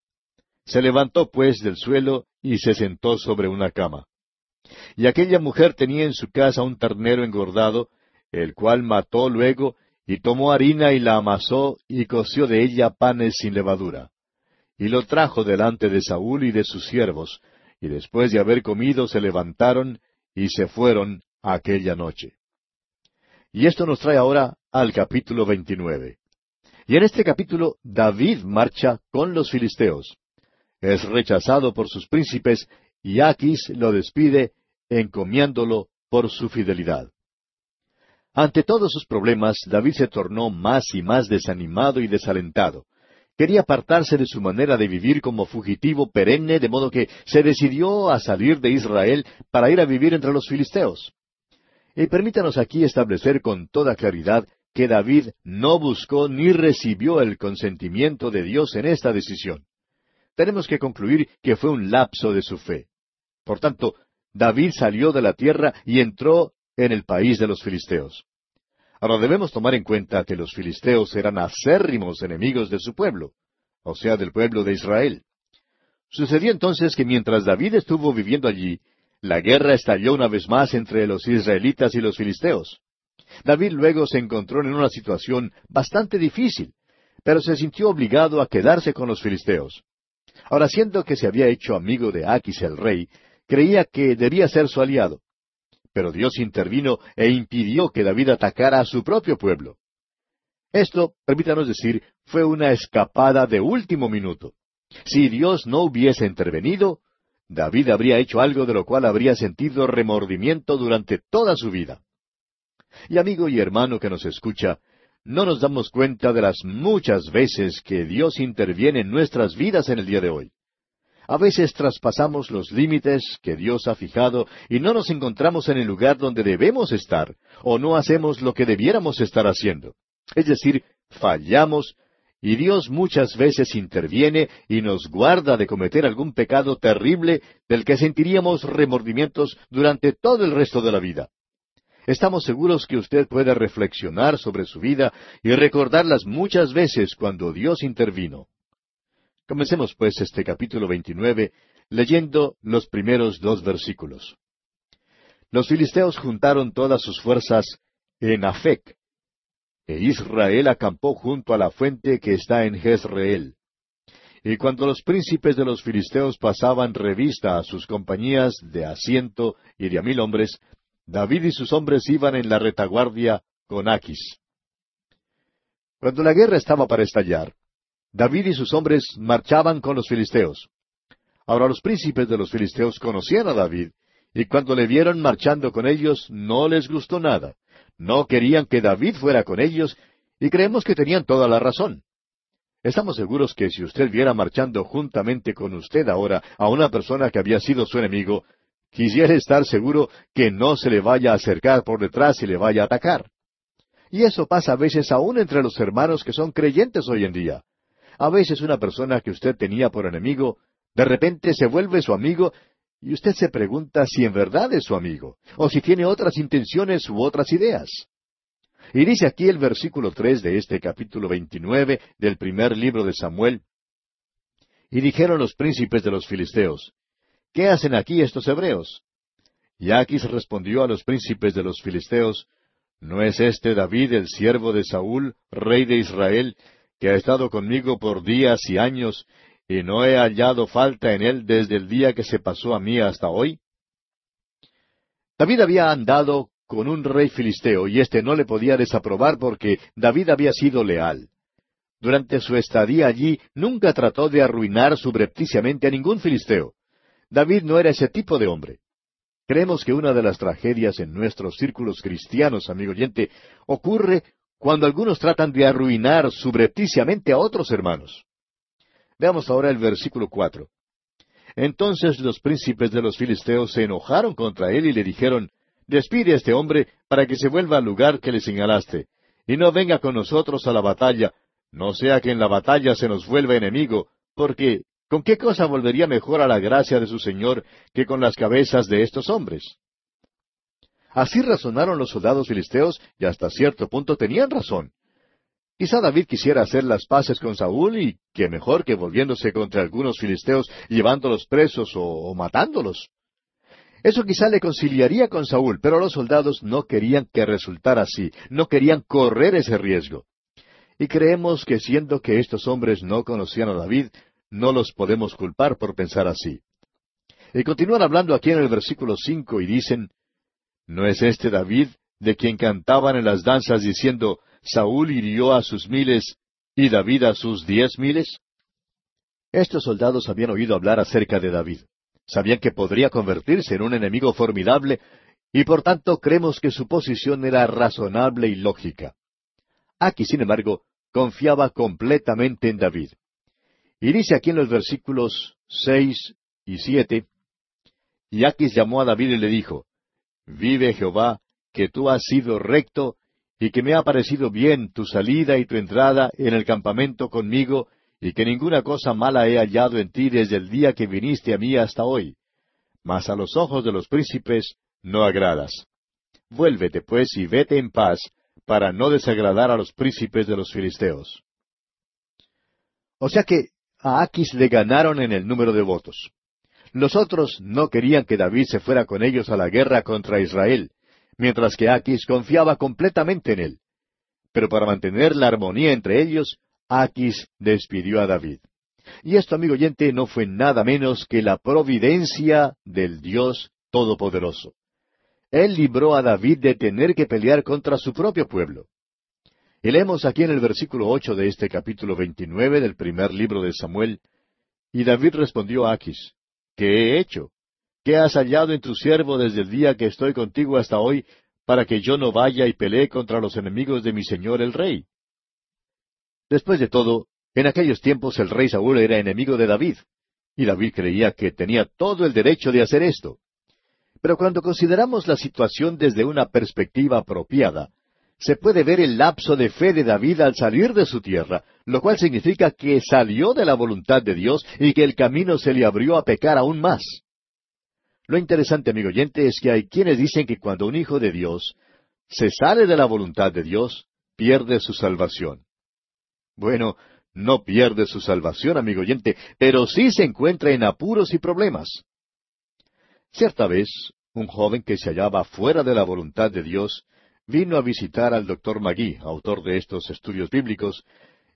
Se levantó pues del suelo y se sentó sobre una cama. Y aquella mujer tenía en su casa un ternero engordado, el cual mató luego, y tomó harina y la amasó, y coció de ella panes sin levadura. Y lo trajo delante de Saúl y de sus siervos, y después de haber comido se levantaron y se fueron aquella noche. Y esto nos trae ahora al capítulo 29. Y en este capítulo David marcha con los filisteos. Es rechazado por sus príncipes y Aquis lo despide encomiándolo por su fidelidad. Ante todos sus problemas, David se tornó más y más desanimado y desalentado. Quería apartarse de su manera de vivir como fugitivo perenne, de modo que se decidió a salir de Israel para ir a vivir entre los filisteos. Y permítanos aquí establecer con toda claridad que David no buscó ni recibió el consentimiento de Dios en esta decisión. Tenemos que concluir que fue un lapso de su fe. Por tanto, David salió de la tierra y entró en el país de los filisteos. Ahora debemos tomar en cuenta que los filisteos eran acérrimos enemigos de su pueblo, o sea, del pueblo de Israel. Sucedió entonces que mientras David estuvo viviendo allí, la guerra estalló una vez más entre los israelitas y los filisteos. David luego se encontró en una situación bastante difícil, pero se sintió obligado a quedarse con los filisteos. Ahora, siendo que se había hecho amigo de Aquis el rey, creía que debía ser su aliado. Pero Dios intervino e impidió que David atacara a su propio pueblo. Esto, permítanos decir, fue una escapada de último minuto. Si Dios no hubiese intervenido, David habría hecho algo de lo cual habría sentido remordimiento durante toda su vida. Y amigo y hermano que nos escucha, no nos damos cuenta de las muchas veces que Dios interviene en nuestras vidas en el día de hoy. A veces traspasamos los límites que Dios ha fijado y no nos encontramos en el lugar donde debemos estar, o no hacemos lo que debiéramos estar haciendo. Es decir, fallamos y Dios muchas veces interviene y nos guarda de cometer algún pecado terrible del que sentiríamos remordimientos durante todo el resto de la vida. Estamos seguros que usted puede reflexionar sobre su vida y recordar las muchas veces cuando Dios intervino. Comencemos pues este capítulo 29 leyendo los primeros dos versículos. Los filisteos juntaron todas sus fuerzas en Afec, e Israel acampó junto a la fuente que está en Jezreel. Y cuando los príncipes de los filisteos pasaban revista a sus compañías de a ciento y de a mil hombres, David y sus hombres iban en la retaguardia con Aquis. Cuando la guerra estaba para estallar, David y sus hombres marchaban con los filisteos. Ahora los príncipes de los filisteos conocían a David, y cuando le vieron marchando con ellos no les gustó nada. No querían que David fuera con ellos, y creemos que tenían toda la razón. Estamos seguros que si usted viera marchando juntamente con usted ahora a una persona que había sido su enemigo, Quisiera estar seguro que no se le vaya a acercar por detrás y le vaya a atacar. Y eso pasa a veces aún entre los hermanos que son creyentes hoy en día. A veces una persona que usted tenía por enemigo, de repente se vuelve su amigo y usted se pregunta si en verdad es su amigo, o si tiene otras intenciones u otras ideas. Y dice aquí el versículo tres de este capítulo veintinueve del primer libro de Samuel. Y dijeron los príncipes de los filisteos, ¿Qué hacen aquí estos hebreos? Y Aquis respondió a los príncipes de los filisteos, ¿No es este David el siervo de Saúl, rey de Israel, que ha estado conmigo por días y años, y no he hallado falta en él desde el día que se pasó a mí hasta hoy? David había andado con un rey filisteo, y éste no le podía desaprobar porque David había sido leal. Durante su estadía allí nunca trató de arruinar subrepticiamente a ningún filisteo. David no era ese tipo de hombre. Creemos que una de las tragedias en nuestros círculos cristianos, amigo oyente, ocurre cuando algunos tratan de arruinar subrepticiamente a otros hermanos. Veamos ahora el versículo cuatro. Entonces los príncipes de los filisteos se enojaron contra él y le dijeron, Despide a este hombre para que se vuelva al lugar que le señalaste, y no venga con nosotros a la batalla, no sea que en la batalla se nos vuelva enemigo, porque ¿Con qué cosa volvería mejor a la gracia de su Señor que con las cabezas de estos hombres? Así razonaron los soldados filisteos y hasta cierto punto tenían razón. Quizá David quisiera hacer las paces con Saúl y qué mejor que volviéndose contra algunos filisteos llevándolos presos o, o matándolos. Eso quizá le conciliaría con Saúl, pero los soldados no querían que resultara así, no querían correr ese riesgo. Y creemos que siendo que estos hombres no conocían a David, no los podemos culpar por pensar así. Y continúan hablando aquí en el versículo cinco y dicen, ¿No es este David de quien cantaban en las danzas diciendo, Saúl hirió a sus miles y David a sus diez miles? Estos soldados habían oído hablar acerca de David. Sabían que podría convertirse en un enemigo formidable y por tanto creemos que su posición era razonable y lógica. Aquí, sin embargo, confiaba completamente en David. Y dice aquí en los versículos seis y siete, y Aquis llamó a David y le dijo, Vive Jehová, que tú has sido recto, y que me ha parecido bien tu salida y tu entrada en el campamento conmigo, y que ninguna cosa mala he hallado en ti desde el día que viniste a mí hasta hoy. Mas a los ojos de los príncipes no agradas. Vuélvete pues y vete en paz, para no desagradar a los príncipes de los filisteos. O sea que a Aquis le ganaron en el número de votos. Los otros no querían que David se fuera con ellos a la guerra contra Israel, mientras que Aquis confiaba completamente en él. Pero para mantener la armonía entre ellos, Aquis despidió a David. Y esto, amigo oyente, no fue nada menos que la providencia del Dios Todopoderoso. Él libró a David de tener que pelear contra su propio pueblo. Y leemos aquí en el versículo ocho de este capítulo veintinueve del primer libro de Samuel, y David respondió a Aquis, ¿Qué he hecho? ¿Qué has hallado en tu siervo desde el día que estoy contigo hasta hoy, para que yo no vaya y pelee contra los enemigos de mi señor el rey? Después de todo, en aquellos tiempos el rey Saúl era enemigo de David, y David creía que tenía todo el derecho de hacer esto. Pero cuando consideramos la situación desde una perspectiva apropiada, se puede ver el lapso de fe de David al salir de su tierra, lo cual significa que salió de la voluntad de Dios y que el camino se le abrió a pecar aún más. Lo interesante, amigo oyente, es que hay quienes dicen que cuando un hijo de Dios se sale de la voluntad de Dios, pierde su salvación. Bueno, no pierde su salvación, amigo oyente, pero sí se encuentra en apuros y problemas. Cierta vez, un joven que se hallaba fuera de la voluntad de Dios vino a visitar al doctor Magui, autor de estos estudios bíblicos,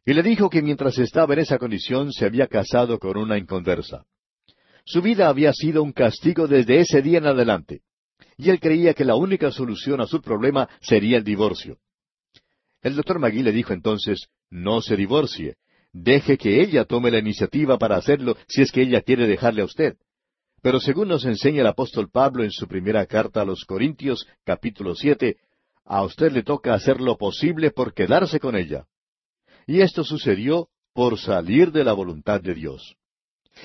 y le dijo que mientras estaba en esa condición se había casado con una inconversa. Su vida había sido un castigo desde ese día en adelante, y él creía que la única solución a su problema sería el divorcio. El doctor Magui le dijo entonces, no se divorcie, deje que ella tome la iniciativa para hacerlo si es que ella quiere dejarle a usted. Pero según nos enseña el apóstol Pablo en su primera carta a los Corintios, capítulo siete, a usted le toca hacer lo posible por quedarse con ella. Y esto sucedió por salir de la voluntad de Dios.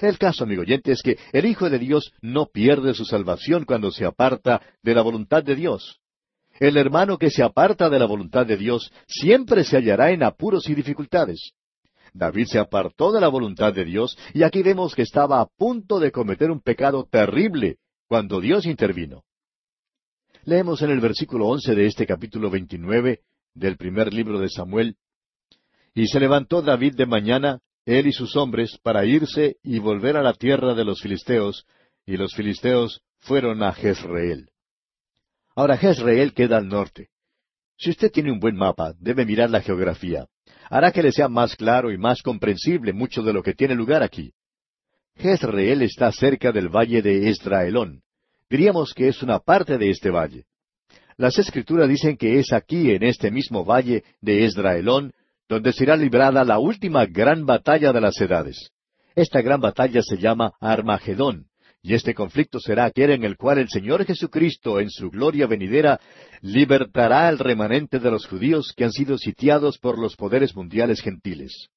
El caso, amigo oyente, es que el Hijo de Dios no pierde su salvación cuando se aparta de la voluntad de Dios. El hermano que se aparta de la voluntad de Dios siempre se hallará en apuros y dificultades. David se apartó de la voluntad de Dios y aquí vemos que estaba a punto de cometer un pecado terrible cuando Dios intervino. Leemos en el versículo once de este capítulo veintinueve del primer libro de Samuel. Y se levantó David de mañana, él y sus hombres, para irse y volver a la tierra de los filisteos, y los filisteos fueron a Jezreel. Ahora Jezreel queda al norte. Si usted tiene un buen mapa, debe mirar la geografía. Hará que le sea más claro y más comprensible mucho de lo que tiene lugar aquí. Jezreel está cerca del valle de Esdraelón diríamos que es una parte de este valle. Las escrituras dicen que es aquí, en este mismo valle de Esdraelón, donde será librada la última gran batalla de las edades. Esta gran batalla se llama Armagedón, y este conflicto será aquel en el cual el Señor Jesucristo, en su gloria venidera, libertará al remanente de los judíos que han sido sitiados por los poderes mundiales gentiles.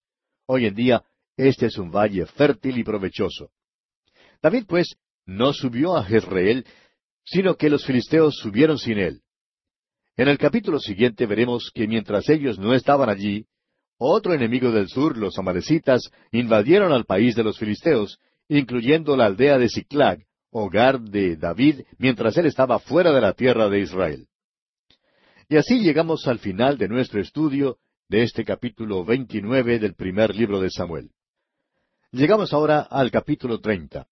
Hoy en día, este es un valle fértil y provechoso. David, pues, no subió a Jezreel, sino que los filisteos subieron sin él. En el capítulo siguiente veremos que mientras ellos no estaban allí, otro enemigo del sur, los amalecitas, invadieron al país de los filisteos, incluyendo la aldea de Siclag, hogar de David, mientras él estaba fuera de la tierra de Israel. Y así llegamos al final de nuestro estudio de este capítulo veintinueve del primer libro de Samuel. Llegamos ahora al capítulo treinta.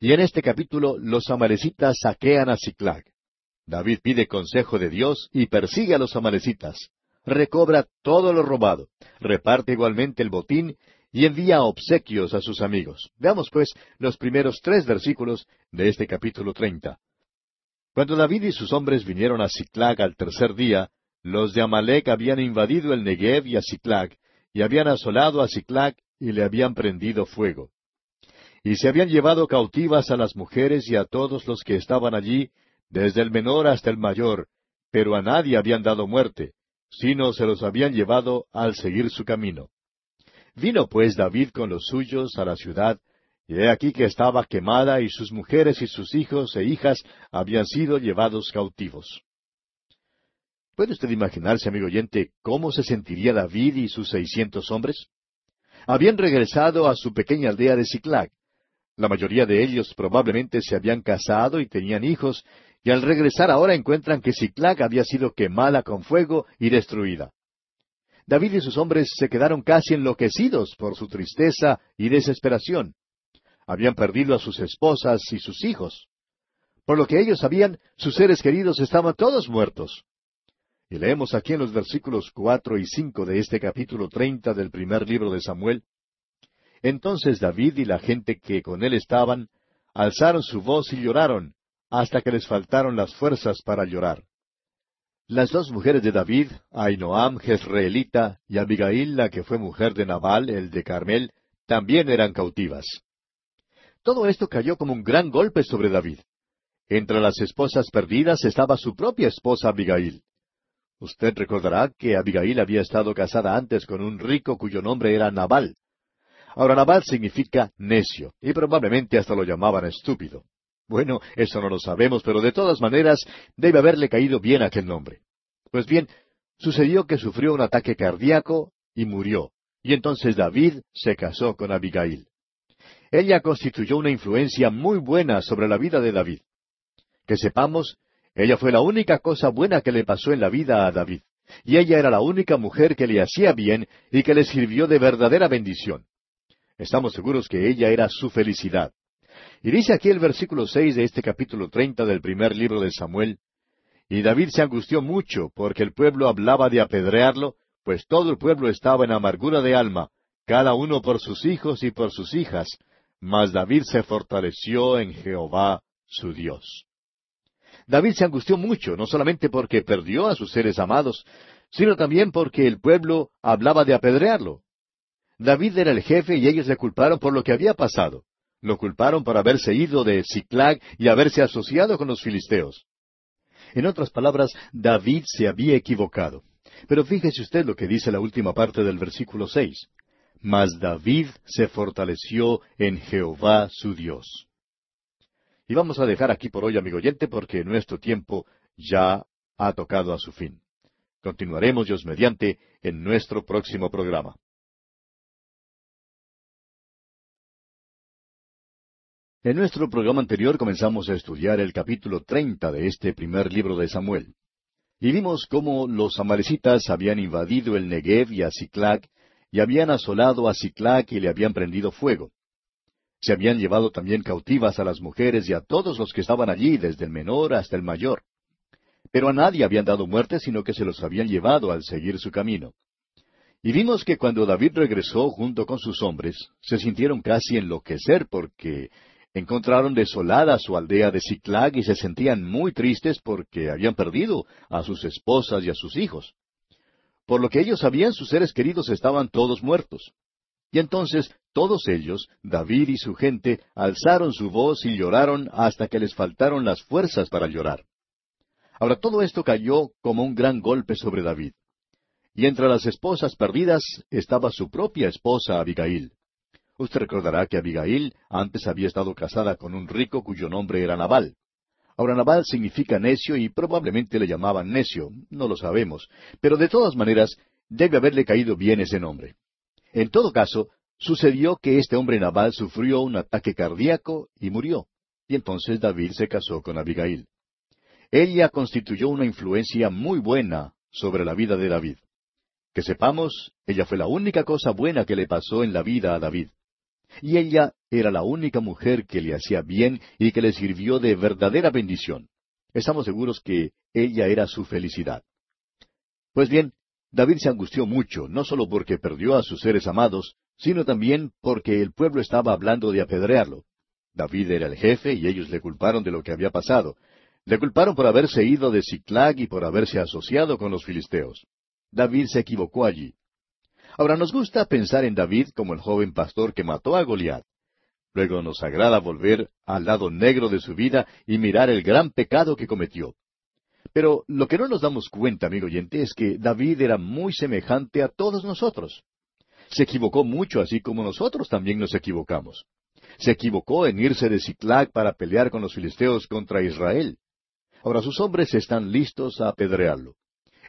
Y en este capítulo los amalecitas saquean a Ciclag. David pide consejo de Dios y persigue a los amalecitas. Recobra todo lo robado, reparte igualmente el botín y envía obsequios a sus amigos. Veamos pues los primeros tres versículos de este capítulo treinta. Cuando David y sus hombres vinieron a Ciclag al tercer día, los de Amalec habían invadido el Negev y a Ciclag, y habían asolado a Ciclag y le habían prendido fuego. Y se habían llevado cautivas a las mujeres y a todos los que estaban allí, desde el menor hasta el mayor, pero a nadie habían dado muerte, sino se los habían llevado al seguir su camino. Vino pues David con los suyos a la ciudad, y he aquí que estaba quemada y sus mujeres y sus hijos e hijas habían sido llevados cautivos. ¿Puede usted imaginarse, amigo oyente, cómo se sentiría David y sus seiscientos hombres? Habían regresado a su pequeña aldea de Siclag, la mayoría de ellos probablemente se habían casado y tenían hijos, y al regresar ahora encuentran que Siclag había sido quemada con fuego y destruida. David y sus hombres se quedaron casi enloquecidos por su tristeza y desesperación. habían perdido a sus esposas y sus hijos. Por lo que ellos sabían, sus seres queridos estaban todos muertos. Y leemos aquí en los versículos cuatro y cinco de este capítulo treinta del primer libro de Samuel. Entonces David y la gente que con él estaban alzaron su voz y lloraron, hasta que les faltaron las fuerzas para llorar. Las dos mujeres de David, Ainoam Jezreelita y Abigail, la que fue mujer de Nabal, el de Carmel, también eran cautivas. Todo esto cayó como un gran golpe sobre David. Entre las esposas perdidas estaba su propia esposa Abigail. Usted recordará que Abigail había estado casada antes con un rico cuyo nombre era Nabal. Ahora Nabal significa necio, y probablemente hasta lo llamaban estúpido. Bueno, eso no lo sabemos, pero de todas maneras debe haberle caído bien aquel nombre. Pues bien, sucedió que sufrió un ataque cardíaco y murió, y entonces David se casó con Abigail. Ella constituyó una influencia muy buena sobre la vida de David. Que sepamos, ella fue la única cosa buena que le pasó en la vida a David, y ella era la única mujer que le hacía bien y que le sirvió de verdadera bendición. Estamos seguros que ella era su felicidad. Y dice aquí el versículo seis de este capítulo treinta del primer libro de Samuel, y David se angustió mucho porque el pueblo hablaba de apedrearlo, pues todo el pueblo estaba en amargura de alma, cada uno por sus hijos y por sus hijas, mas David se fortaleció en Jehová su Dios. David se angustió mucho, no solamente porque perdió a sus seres amados, sino también porque el pueblo hablaba de apedrearlo. David era el jefe y ellos le culparon por lo que había pasado. Lo culparon por haberse ido de Ciclag y haberse asociado con los filisteos. En otras palabras, David se había equivocado. Pero fíjese usted lo que dice la última parte del versículo seis. Mas David se fortaleció en Jehová su Dios. Y vamos a dejar aquí por hoy, amigo oyente, porque nuestro tiempo ya ha tocado a su fin. Continuaremos, Dios mediante, en nuestro próximo programa. En nuestro programa anterior comenzamos a estudiar el capítulo treinta de este primer libro de Samuel. Y vimos cómo los amalecitas habían invadido el Negev y a Ciclac, y habían asolado a Ciclac y le habían prendido fuego. Se habían llevado también cautivas a las mujeres y a todos los que estaban allí, desde el menor hasta el mayor. Pero a nadie habían dado muerte, sino que se los habían llevado al seguir su camino. Y vimos que cuando David regresó junto con sus hombres, se sintieron casi enloquecer porque Encontraron desolada su aldea de Ciclag y se sentían muy tristes porque habían perdido a sus esposas y a sus hijos. Por lo que ellos sabían, sus seres queridos estaban todos muertos. Y entonces todos ellos, David y su gente, alzaron su voz y lloraron hasta que les faltaron las fuerzas para llorar. Ahora todo esto cayó como un gran golpe sobre David. Y entre las esposas perdidas estaba su propia esposa Abigail. Usted recordará que Abigail antes había estado casada con un rico cuyo nombre era Nabal. Ahora Nabal significa necio y probablemente le llamaban necio, no lo sabemos, pero de todas maneras debe haberle caído bien ese nombre. En todo caso, sucedió que este hombre Nabal sufrió un ataque cardíaco y murió, y entonces David se casó con Abigail. Ella constituyó una influencia muy buena sobre la vida de David. Que sepamos, ella fue la única cosa buena que le pasó en la vida a David y ella era la única mujer que le hacía bien y que le sirvió de verdadera bendición. Estamos seguros que ella era su felicidad. Pues bien, David se angustió mucho, no solo porque perdió a sus seres amados, sino también porque el pueblo estaba hablando de apedrearlo. David era el jefe y ellos le culparon de lo que había pasado. Le culparon por haberse ido de Ciclag y por haberse asociado con los filisteos. David se equivocó allí. Ahora nos gusta pensar en David como el joven pastor que mató a Goliat. Luego nos agrada volver al lado negro de su vida y mirar el gran pecado que cometió. Pero lo que no nos damos cuenta, amigo oyente, es que David era muy semejante a todos nosotros. Se equivocó mucho, así como nosotros también nos equivocamos. Se equivocó en irse de Ciclac para pelear con los filisteos contra Israel. Ahora sus hombres están listos a apedrearlo.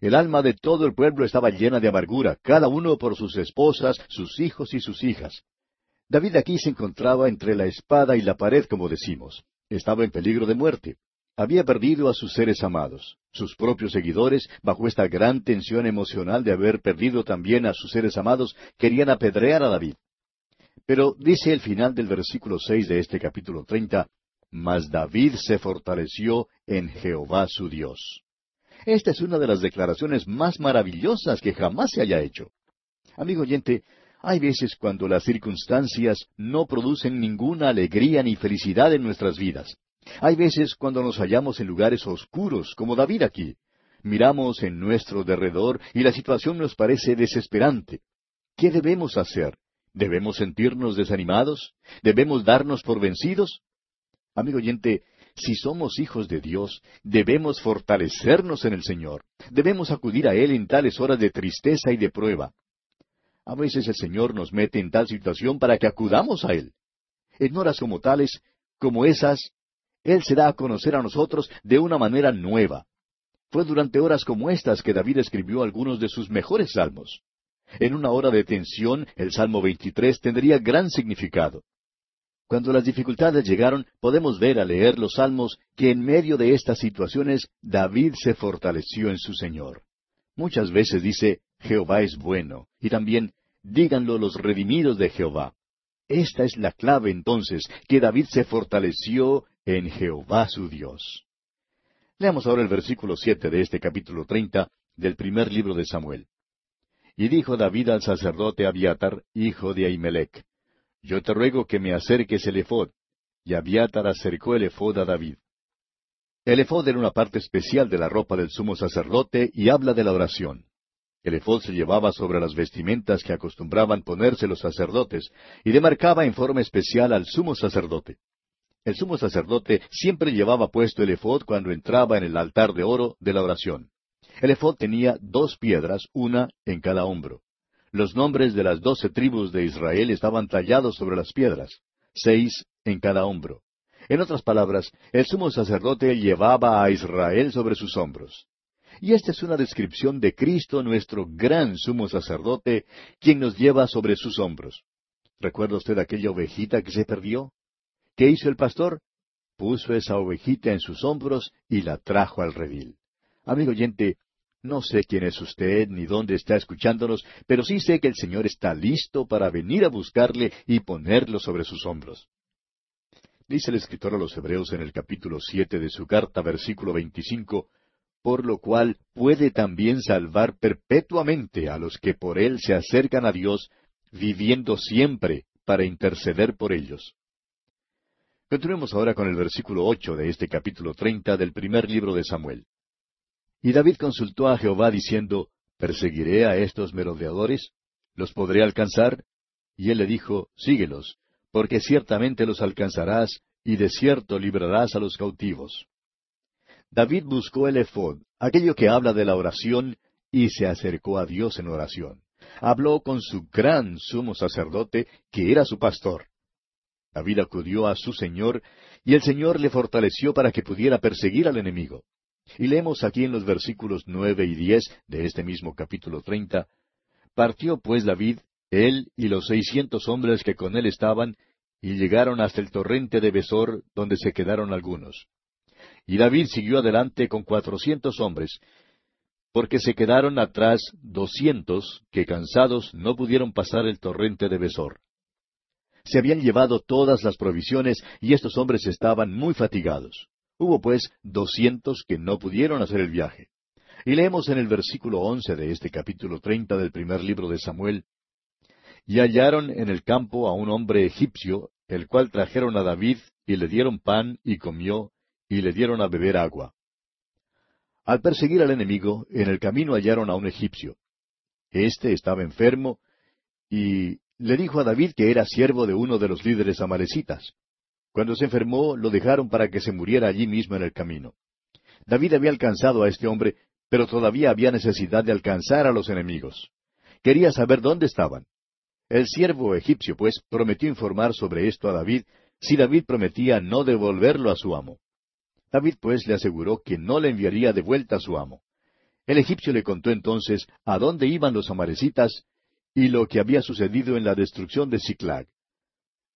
El alma de todo el pueblo estaba llena de amargura, cada uno por sus esposas, sus hijos y sus hijas. David aquí se encontraba entre la espada y la pared, como decimos. Estaba en peligro de muerte. Había perdido a sus seres amados. Sus propios seguidores, bajo esta gran tensión emocional de haber perdido también a sus seres amados, querían apedrear a David. Pero dice el final del versículo seis de este capítulo treinta, Mas David se fortaleció en Jehová su Dios. Esta es una de las declaraciones más maravillosas que jamás se haya hecho. Amigo oyente, hay veces cuando las circunstancias no producen ninguna alegría ni felicidad en nuestras vidas. Hay veces cuando nos hallamos en lugares oscuros, como David aquí. Miramos en nuestro derredor y la situación nos parece desesperante. ¿Qué debemos hacer? ¿Debemos sentirnos desanimados? ¿Debemos darnos por vencidos? Amigo oyente, si somos hijos de Dios, debemos fortalecernos en el Señor. Debemos acudir a Él en tales horas de tristeza y de prueba. A veces el Señor nos mete en tal situación para que acudamos a Él. En horas como tales, como esas, Él se da a conocer a nosotros de una manera nueva. Fue durante horas como estas que David escribió algunos de sus mejores salmos. En una hora de tensión, el Salmo 23 tendría gran significado. Cuando las dificultades llegaron, podemos ver al leer los salmos que en medio de estas situaciones David se fortaleció en su Señor. Muchas veces dice, Jehová es bueno, y también, díganlo los redimidos de Jehová. Esta es la clave entonces, que David se fortaleció en Jehová su Dios. Leamos ahora el versículo siete de este capítulo treinta del primer libro de Samuel. Y dijo David al sacerdote Abiatar, hijo de Ahimelech, Yo te ruego que me acerques el efod. Y Abiatar acercó el efod a David. El efod era una parte especial de la ropa del sumo sacerdote y habla de la oración. El efod se llevaba sobre las vestimentas que acostumbraban ponerse los sacerdotes y demarcaba en forma especial al sumo sacerdote. El sumo sacerdote siempre llevaba puesto el efod cuando entraba en el altar de oro de la oración. El efod tenía dos piedras, una en cada hombro. Los nombres de las doce tribus de Israel estaban tallados sobre las piedras, seis en cada hombro. En otras palabras, el sumo sacerdote llevaba a Israel sobre sus hombros. Y esta es una descripción de Cristo, nuestro gran sumo sacerdote, quien nos lleva sobre sus hombros. ¿Recuerda usted aquella ovejita que se perdió? ¿Qué hizo el pastor? Puso esa ovejita en sus hombros y la trajo al redil. Amigo oyente, no sé quién es usted ni dónde está escuchándonos, pero sí sé que el Señor está listo para venir a buscarle y ponerlo sobre sus hombros. Dice el escritor a los Hebreos en el capítulo siete de su carta, versículo veinticinco, por lo cual puede también salvar perpetuamente a los que por él se acercan a Dios, viviendo siempre para interceder por ellos. Continuemos ahora con el versículo ocho de este capítulo treinta del primer libro de Samuel. Y David consultó a Jehová diciendo, ¿Perseguiré a estos merodeadores? ¿Los podré alcanzar? Y él le dijo, Síguelos, porque ciertamente los alcanzarás, y de cierto librarás a los cautivos. David buscó el efod, aquello que habla de la oración, y se acercó a Dios en oración. Habló con su gran sumo sacerdote, que era su pastor. David acudió a su Señor, y el Señor le fortaleció para que pudiera perseguir al enemigo. Y leemos aquí en los versículos nueve y diez de este mismo capítulo treinta, Partió pues David, él y los seiscientos hombres que con él estaban, y llegaron hasta el torrente de Besor, donde se quedaron algunos. Y David siguió adelante con cuatrocientos hombres, porque se quedaron atrás doscientos que cansados no pudieron pasar el torrente de Besor. Se habían llevado todas las provisiones y estos hombres estaban muy fatigados. Hubo pues doscientos que no pudieron hacer el viaje. Y leemos en el versículo once de este capítulo treinta del primer libro de Samuel, Y hallaron en el campo a un hombre egipcio, el cual trajeron a David, y le dieron pan, y comió, y le dieron a beber agua. Al perseguir al enemigo, en el camino hallaron a un egipcio. Este estaba enfermo, y le dijo a David que era siervo de uno de los líderes amalecitas. Cuando se enfermó, lo dejaron para que se muriera allí mismo en el camino. David había alcanzado a este hombre, pero todavía había necesidad de alcanzar a los enemigos. Quería saber dónde estaban. El siervo egipcio, pues, prometió informar sobre esto a David si David prometía no devolverlo a su amo. David, pues, le aseguró que no le enviaría de vuelta a su amo. El egipcio le contó entonces a dónde iban los amarecitas y lo que había sucedido en la destrucción de Ciclag.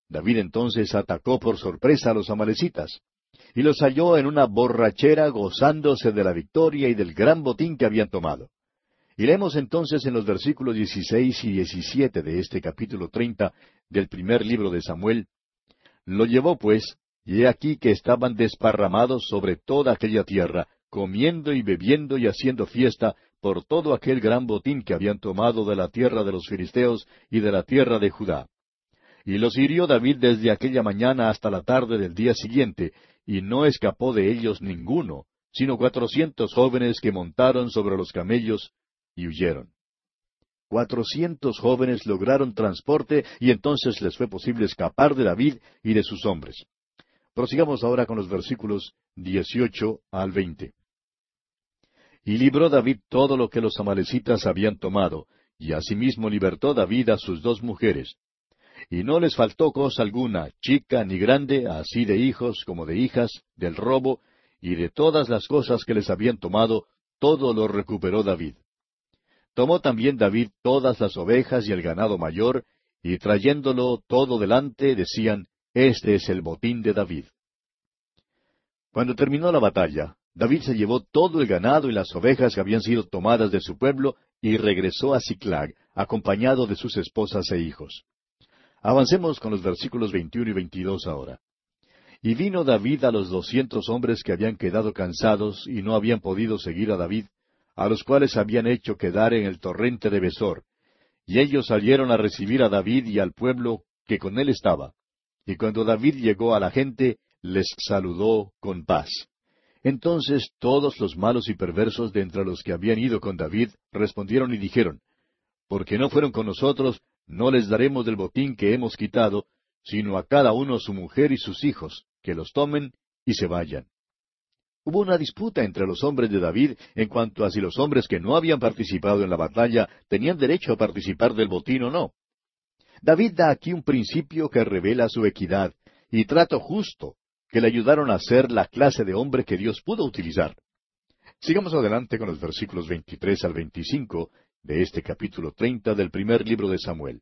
David entonces atacó por sorpresa a los amalecitas, y los halló en una borrachera gozándose de la victoria y del gran botín que habían tomado. Y leemos entonces en los versículos 16 y 17 de este capítulo 30 del primer libro de Samuel, Lo llevó pues, y he aquí que estaban desparramados sobre toda aquella tierra, comiendo y bebiendo y haciendo fiesta por todo aquel gran botín que habían tomado de la tierra de los filisteos y de la tierra de Judá. Y los hirió David desde aquella mañana hasta la tarde del día siguiente, y no escapó de ellos ninguno, sino cuatrocientos jóvenes que montaron sobre los camellos y huyeron. Cuatrocientos jóvenes lograron transporte y entonces les fue posible escapar de David y de sus hombres. Prosigamos ahora con los versículos dieciocho al veinte. Y libró David todo lo que los amalecitas habían tomado, y asimismo libertó David a sus dos mujeres. Y no les faltó cosa alguna, chica ni grande, así de hijos como de hijas, del robo, y de todas las cosas que les habían tomado, todo lo recuperó David. Tomó también David todas las ovejas y el ganado mayor, y trayéndolo todo delante, decían, Este es el botín de David. Cuando terminó la batalla, David se llevó todo el ganado y las ovejas que habían sido tomadas de su pueblo y regresó a Siclag, acompañado de sus esposas e hijos. Avancemos con los versículos 21 y 22 ahora. Y vino David a los doscientos hombres que habían quedado cansados y no habían podido seguir a David, a los cuales habían hecho quedar en el torrente de Besor. Y ellos salieron a recibir a David y al pueblo que con él estaba. Y cuando David llegó a la gente, les saludó con paz. Entonces todos los malos y perversos de entre los que habían ido con David respondieron y dijeron, Porque no fueron con nosotros, no les daremos del botín que hemos quitado, sino a cada uno su mujer y sus hijos, que los tomen y se vayan. Hubo una disputa entre los hombres de David en cuanto a si los hombres que no habían participado en la batalla tenían derecho a participar del botín o no. David da aquí un principio que revela su equidad y trato justo que le ayudaron a ser la clase de hombre que Dios pudo utilizar. Sigamos adelante con los versículos 23 al 25 de este capítulo 30 del primer libro de Samuel.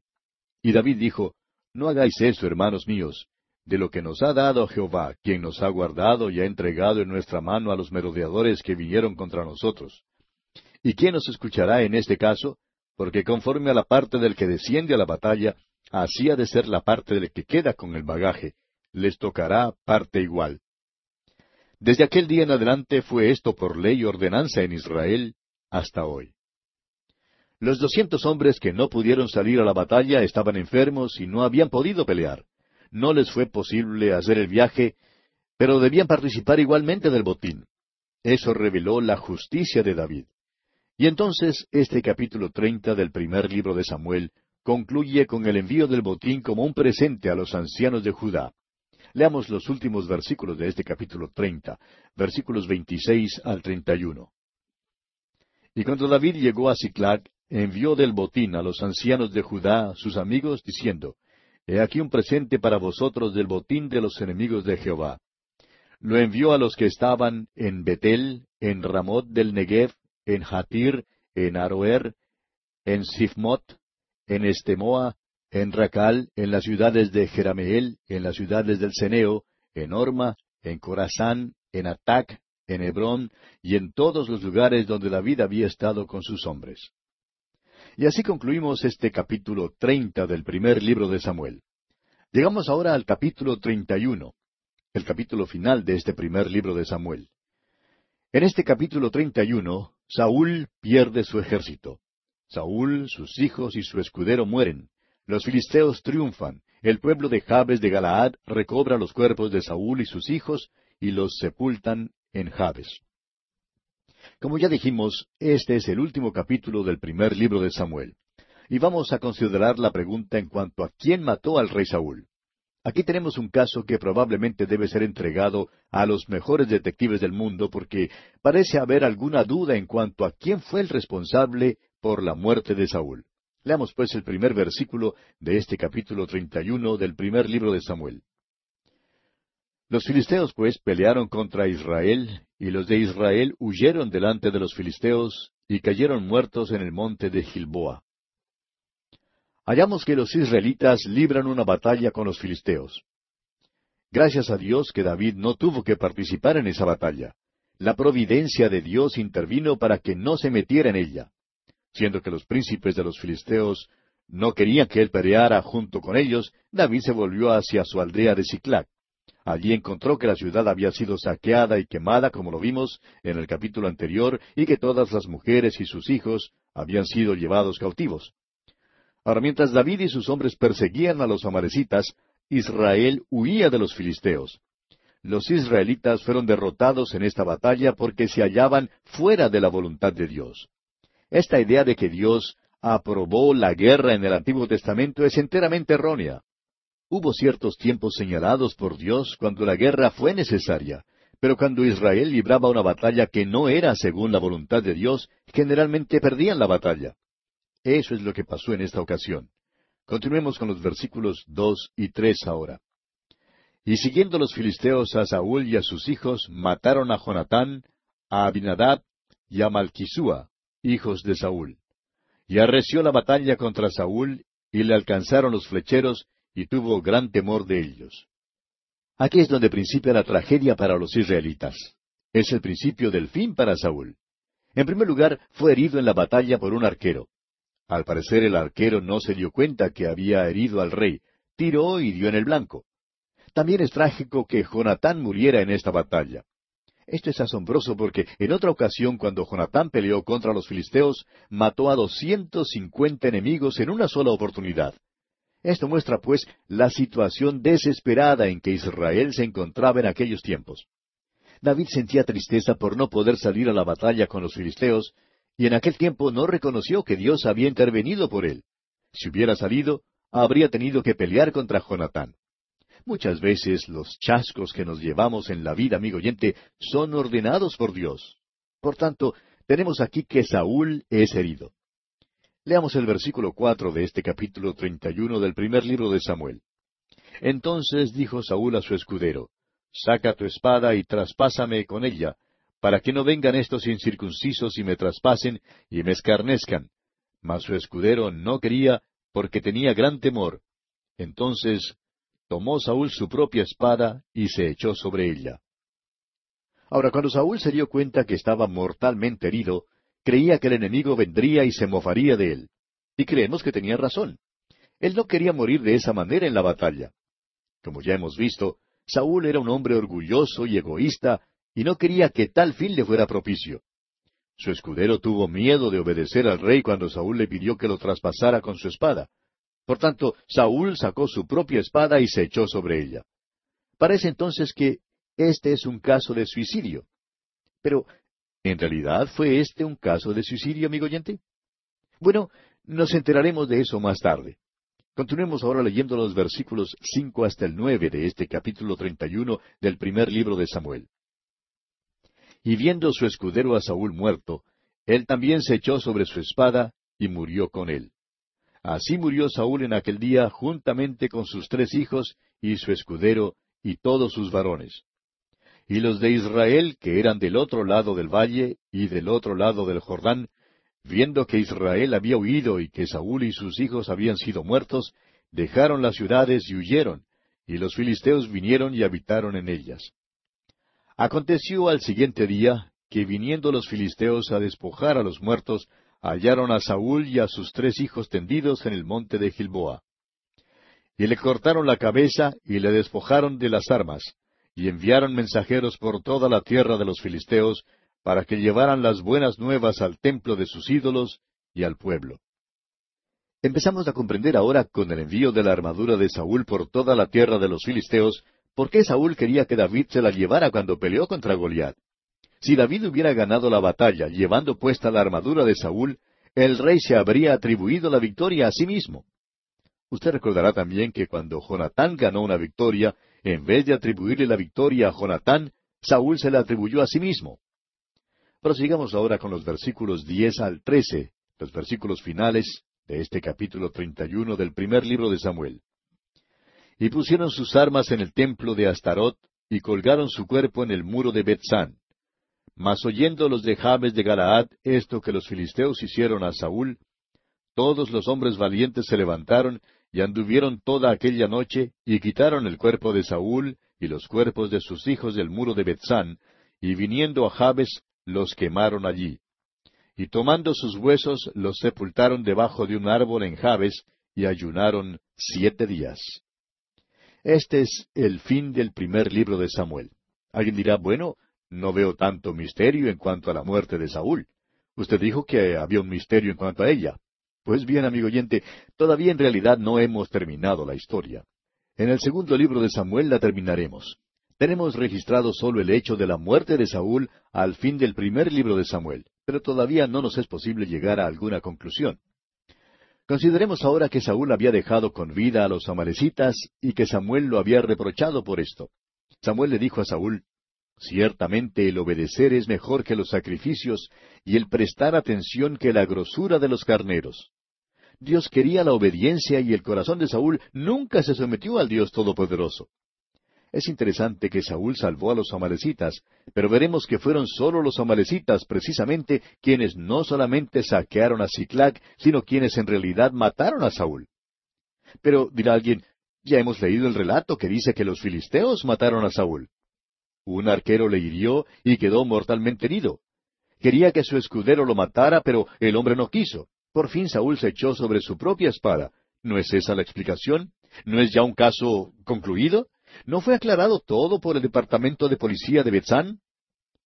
Y David dijo, No hagáis eso, hermanos míos, de lo que nos ha dado Jehová, quien nos ha guardado y ha entregado en nuestra mano a los merodeadores que vinieron contra nosotros. ¿Y quién nos escuchará en este caso? Porque conforme a la parte del que desciende a la batalla, así ha de ser la parte del que queda con el bagaje, les tocará parte igual. Desde aquel día en adelante fue esto por ley y ordenanza en Israel hasta hoy. Los doscientos hombres que no pudieron salir a la batalla estaban enfermos y no habían podido pelear no les fue posible hacer el viaje, pero debían participar igualmente del botín. Eso reveló la justicia de David. Y entonces este capítulo treinta del primer libro de Samuel concluye con el envío del botín como un presente a los ancianos de Judá. Leamos los últimos versículos de este capítulo treinta, versículos veintiséis al treinta y uno. Y cuando David llegó a Siclag, envió del botín a los ancianos de Judá, sus amigos, diciendo, He aquí un presente para vosotros del botín de los enemigos de Jehová. Lo envió a los que estaban en Betel, en Ramot del Negev, en Hatir, en Aroer, en Sifmot, en Estemoa, en Racal, en las ciudades de Jerameel, en las ciudades del Ceneo, en Orma, en Corazán, en Atac, en Hebrón, y en todos los lugares donde David había estado con sus hombres. Y así concluimos este capítulo treinta del primer libro de Samuel. Llegamos ahora al capítulo treinta y uno, el capítulo final de este primer libro de Samuel. En este capítulo treinta y uno, Saúl pierde su ejército. Saúl, sus hijos y su escudero mueren. Los filisteos triunfan. El pueblo de Jabes de Galaad recobra los cuerpos de Saúl y sus hijos y los sepultan en Jabes. Como ya dijimos, este es el último capítulo del primer libro de Samuel. Y vamos a considerar la pregunta en cuanto a quién mató al rey Saúl. Aquí tenemos un caso que probablemente debe ser entregado a los mejores detectives del mundo porque parece haber alguna duda en cuanto a quién fue el responsable por la muerte de Saúl. Leamos pues el primer versículo de este capítulo treinta y uno del primer libro de Samuel. Los filisteos pues pelearon contra Israel, y los de Israel huyeron delante de los filisteos, y cayeron muertos en el monte de Gilboa. Hallamos que los israelitas libran una batalla con los filisteos. Gracias a Dios que David no tuvo que participar en esa batalla. La providencia de Dios intervino para que no se metiera en ella. siendo que los príncipes de los filisteos no querían que él peleara junto con ellos, David se volvió hacia su aldea de Ciclac. Allí encontró que la ciudad había sido saqueada y quemada, como lo vimos en el capítulo anterior, y que todas las mujeres y sus hijos habían sido llevados cautivos. Ahora, mientras David y sus hombres perseguían a los amarecitas, Israel huía de los filisteos. Los israelitas fueron derrotados en esta batalla porque se hallaban fuera de la voluntad de Dios. Esta idea de que Dios aprobó la guerra en el Antiguo Testamento es enteramente errónea. Hubo ciertos tiempos señalados por Dios cuando la guerra fue necesaria, pero cuando Israel libraba una batalla que no era según la voluntad de Dios, generalmente perdían la batalla. Eso es lo que pasó en esta ocasión. Continuemos con los versículos dos y tres ahora. Y siguiendo los filisteos a Saúl y a sus hijos, mataron a Jonatán, a Abinadab y a Malquisúa, hijos de Saúl. Y arreció la batalla contra Saúl, y le alcanzaron los flecheros, y tuvo gran temor de ellos. Aquí es donde principia la tragedia para los israelitas. Es el principio del fin para Saúl. En primer lugar, fue herido en la batalla por un arquero. Al parecer el arquero no se dio cuenta que había herido al rey, tiró y dio en el blanco. También es trágico que Jonatán muriera en esta batalla. Esto es asombroso porque en otra ocasión cuando Jonatán peleó contra los filisteos, mató a doscientos cincuenta enemigos en una sola oportunidad. Esto muestra, pues, la situación desesperada en que Israel se encontraba en aquellos tiempos. David sentía tristeza por no poder salir a la batalla con los filisteos, y en aquel tiempo no reconoció que Dios había intervenido por él. Si hubiera salido, habría tenido que pelear contra Jonatán. Muchas veces los chascos que nos llevamos en la vida, amigo oyente, son ordenados por Dios. Por tanto, tenemos aquí que Saúl es herido. Leamos el versículo cuatro de este capítulo treinta y uno del primer libro de Samuel. Entonces dijo Saúl a su escudero, Saca tu espada y traspásame con ella, para que no vengan estos incircuncisos y me traspasen y me escarnezcan. Mas su escudero no quería, porque tenía gran temor. Entonces tomó Saúl su propia espada y se echó sobre ella. Ahora, cuando Saúl se dio cuenta que estaba mortalmente herido, creía que el enemigo vendría y se mofaría de él. Y creemos que tenía razón. Él no quería morir de esa manera en la batalla. Como ya hemos visto, Saúl era un hombre orgulloso y egoísta, y no quería que tal fin le fuera propicio. Su escudero tuvo miedo de obedecer al rey cuando Saúl le pidió que lo traspasara con su espada. Por tanto, Saúl sacó su propia espada y se echó sobre ella. Parece entonces que este es un caso de suicidio. Pero, ¿en realidad fue este un caso de suicidio, amigo oyente? Bueno, nos enteraremos de eso más tarde. Continuemos ahora leyendo los versículos cinco hasta el nueve de este capítulo treinta y uno del primer libro de Samuel. Y viendo su escudero a Saúl muerto, él también se echó sobre su espada y murió con él. Así murió Saúl en aquel día juntamente con sus tres hijos y su escudero y todos sus varones. Y los de Israel, que eran del otro lado del valle y del otro lado del Jordán, viendo que Israel había huido y que Saúl y sus hijos habían sido muertos, dejaron las ciudades y huyeron, y los filisteos vinieron y habitaron en ellas. Aconteció al siguiente día que viniendo los filisteos a despojar a los muertos, hallaron a Saúl y a sus tres hijos tendidos en el monte de Gilboa. Y le cortaron la cabeza y le despojaron de las armas, y enviaron mensajeros por toda la tierra de los filisteos, para que llevaran las buenas nuevas al templo de sus ídolos y al pueblo. Empezamos a comprender ahora con el envío de la armadura de Saúl por toda la tierra de los filisteos, por qué Saúl quería que David se la llevara cuando peleó contra Goliat. Si David hubiera ganado la batalla llevando puesta la armadura de Saúl, el rey se habría atribuido la victoria a sí mismo. Usted recordará también que cuando Jonatán ganó una victoria, en vez de atribuirle la victoria a Jonatán, Saúl se la atribuyó a sí mismo. Prosigamos ahora con los versículos diez al trece, los versículos finales de este capítulo treinta y uno del primer libro de Samuel. Y pusieron sus armas en el templo de Astarot, y colgaron su cuerpo en el muro de Betzán. Mas oyendo los de Jabes de Galaad esto que los filisteos hicieron a Saúl, todos los hombres valientes se levantaron y anduvieron toda aquella noche y quitaron el cuerpo de Saúl y los cuerpos de sus hijos del muro de Betzán, y viniendo a Jabes los quemaron allí. y tomando sus huesos los sepultaron debajo de un árbol en Jabes, y ayunaron siete días. Este es el fin del primer libro de Samuel. Alguien dirá, bueno, no veo tanto misterio en cuanto a la muerte de Saúl. Usted dijo que había un misterio en cuanto a ella. Pues bien, amigo oyente, todavía en realidad no hemos terminado la historia. En el segundo libro de Samuel la terminaremos. Tenemos registrado solo el hecho de la muerte de Saúl al fin del primer libro de Samuel, pero todavía no nos es posible llegar a alguna conclusión. Consideremos ahora que Saúl había dejado con vida a los amalecitas y que Samuel lo había reprochado por esto. Samuel le dijo a Saúl, Ciertamente el obedecer es mejor que los sacrificios y el prestar atención que la grosura de los carneros. Dios quería la obediencia y el corazón de Saúl nunca se sometió al Dios Todopoderoso. Es interesante que Saúl salvó a los amalecitas, pero veremos que fueron solo los amalecitas precisamente quienes no solamente saquearon a Ciclac, sino quienes en realidad mataron a Saúl. Pero dirá alguien, ya hemos leído el relato que dice que los filisteos mataron a Saúl. Un arquero le hirió y quedó mortalmente herido. Quería que su escudero lo matara, pero el hombre no quiso. Por fin Saúl se echó sobre su propia espada. ¿No es esa la explicación? ¿No es ya un caso concluido? ¿No fue aclarado todo por el departamento de policía de Betzán?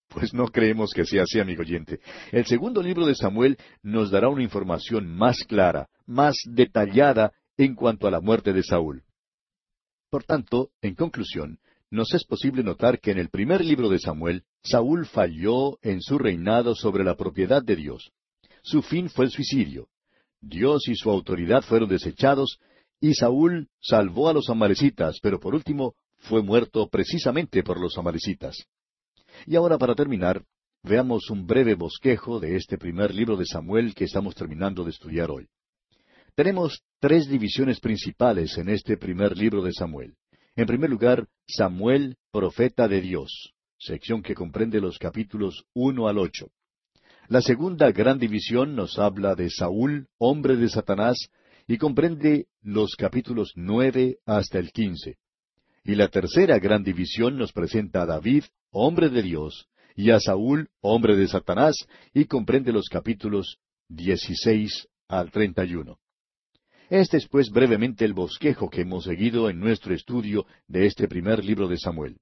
Pues no creemos que sea así, amigo oyente. El segundo libro de Samuel nos dará una información más clara, más detallada en cuanto a la muerte de Saúl. Por tanto, en conclusión, nos es posible notar que en el primer libro de Samuel, Saúl falló en su reinado sobre la propiedad de Dios. Su fin fue el suicidio. Dios y su autoridad fueron desechados, y Saúl salvó a los amalecitas, pero por último fue muerto precisamente por los amalecitas. Y ahora para terminar, veamos un breve bosquejo de este primer libro de Samuel que estamos terminando de estudiar hoy. Tenemos tres divisiones principales en este primer libro de Samuel. En primer lugar, Samuel, profeta de Dios, sección que comprende los capítulos uno al ocho. La segunda gran división nos habla de Saúl, hombre de Satanás, y comprende los capítulos nueve hasta el quince. Y la tercera gran división nos presenta a David, hombre de Dios, y a Saúl, hombre de Satanás, y comprende los capítulos dieciséis al treinta y uno. Este es pues brevemente el bosquejo que hemos seguido en nuestro estudio de este primer libro de Samuel.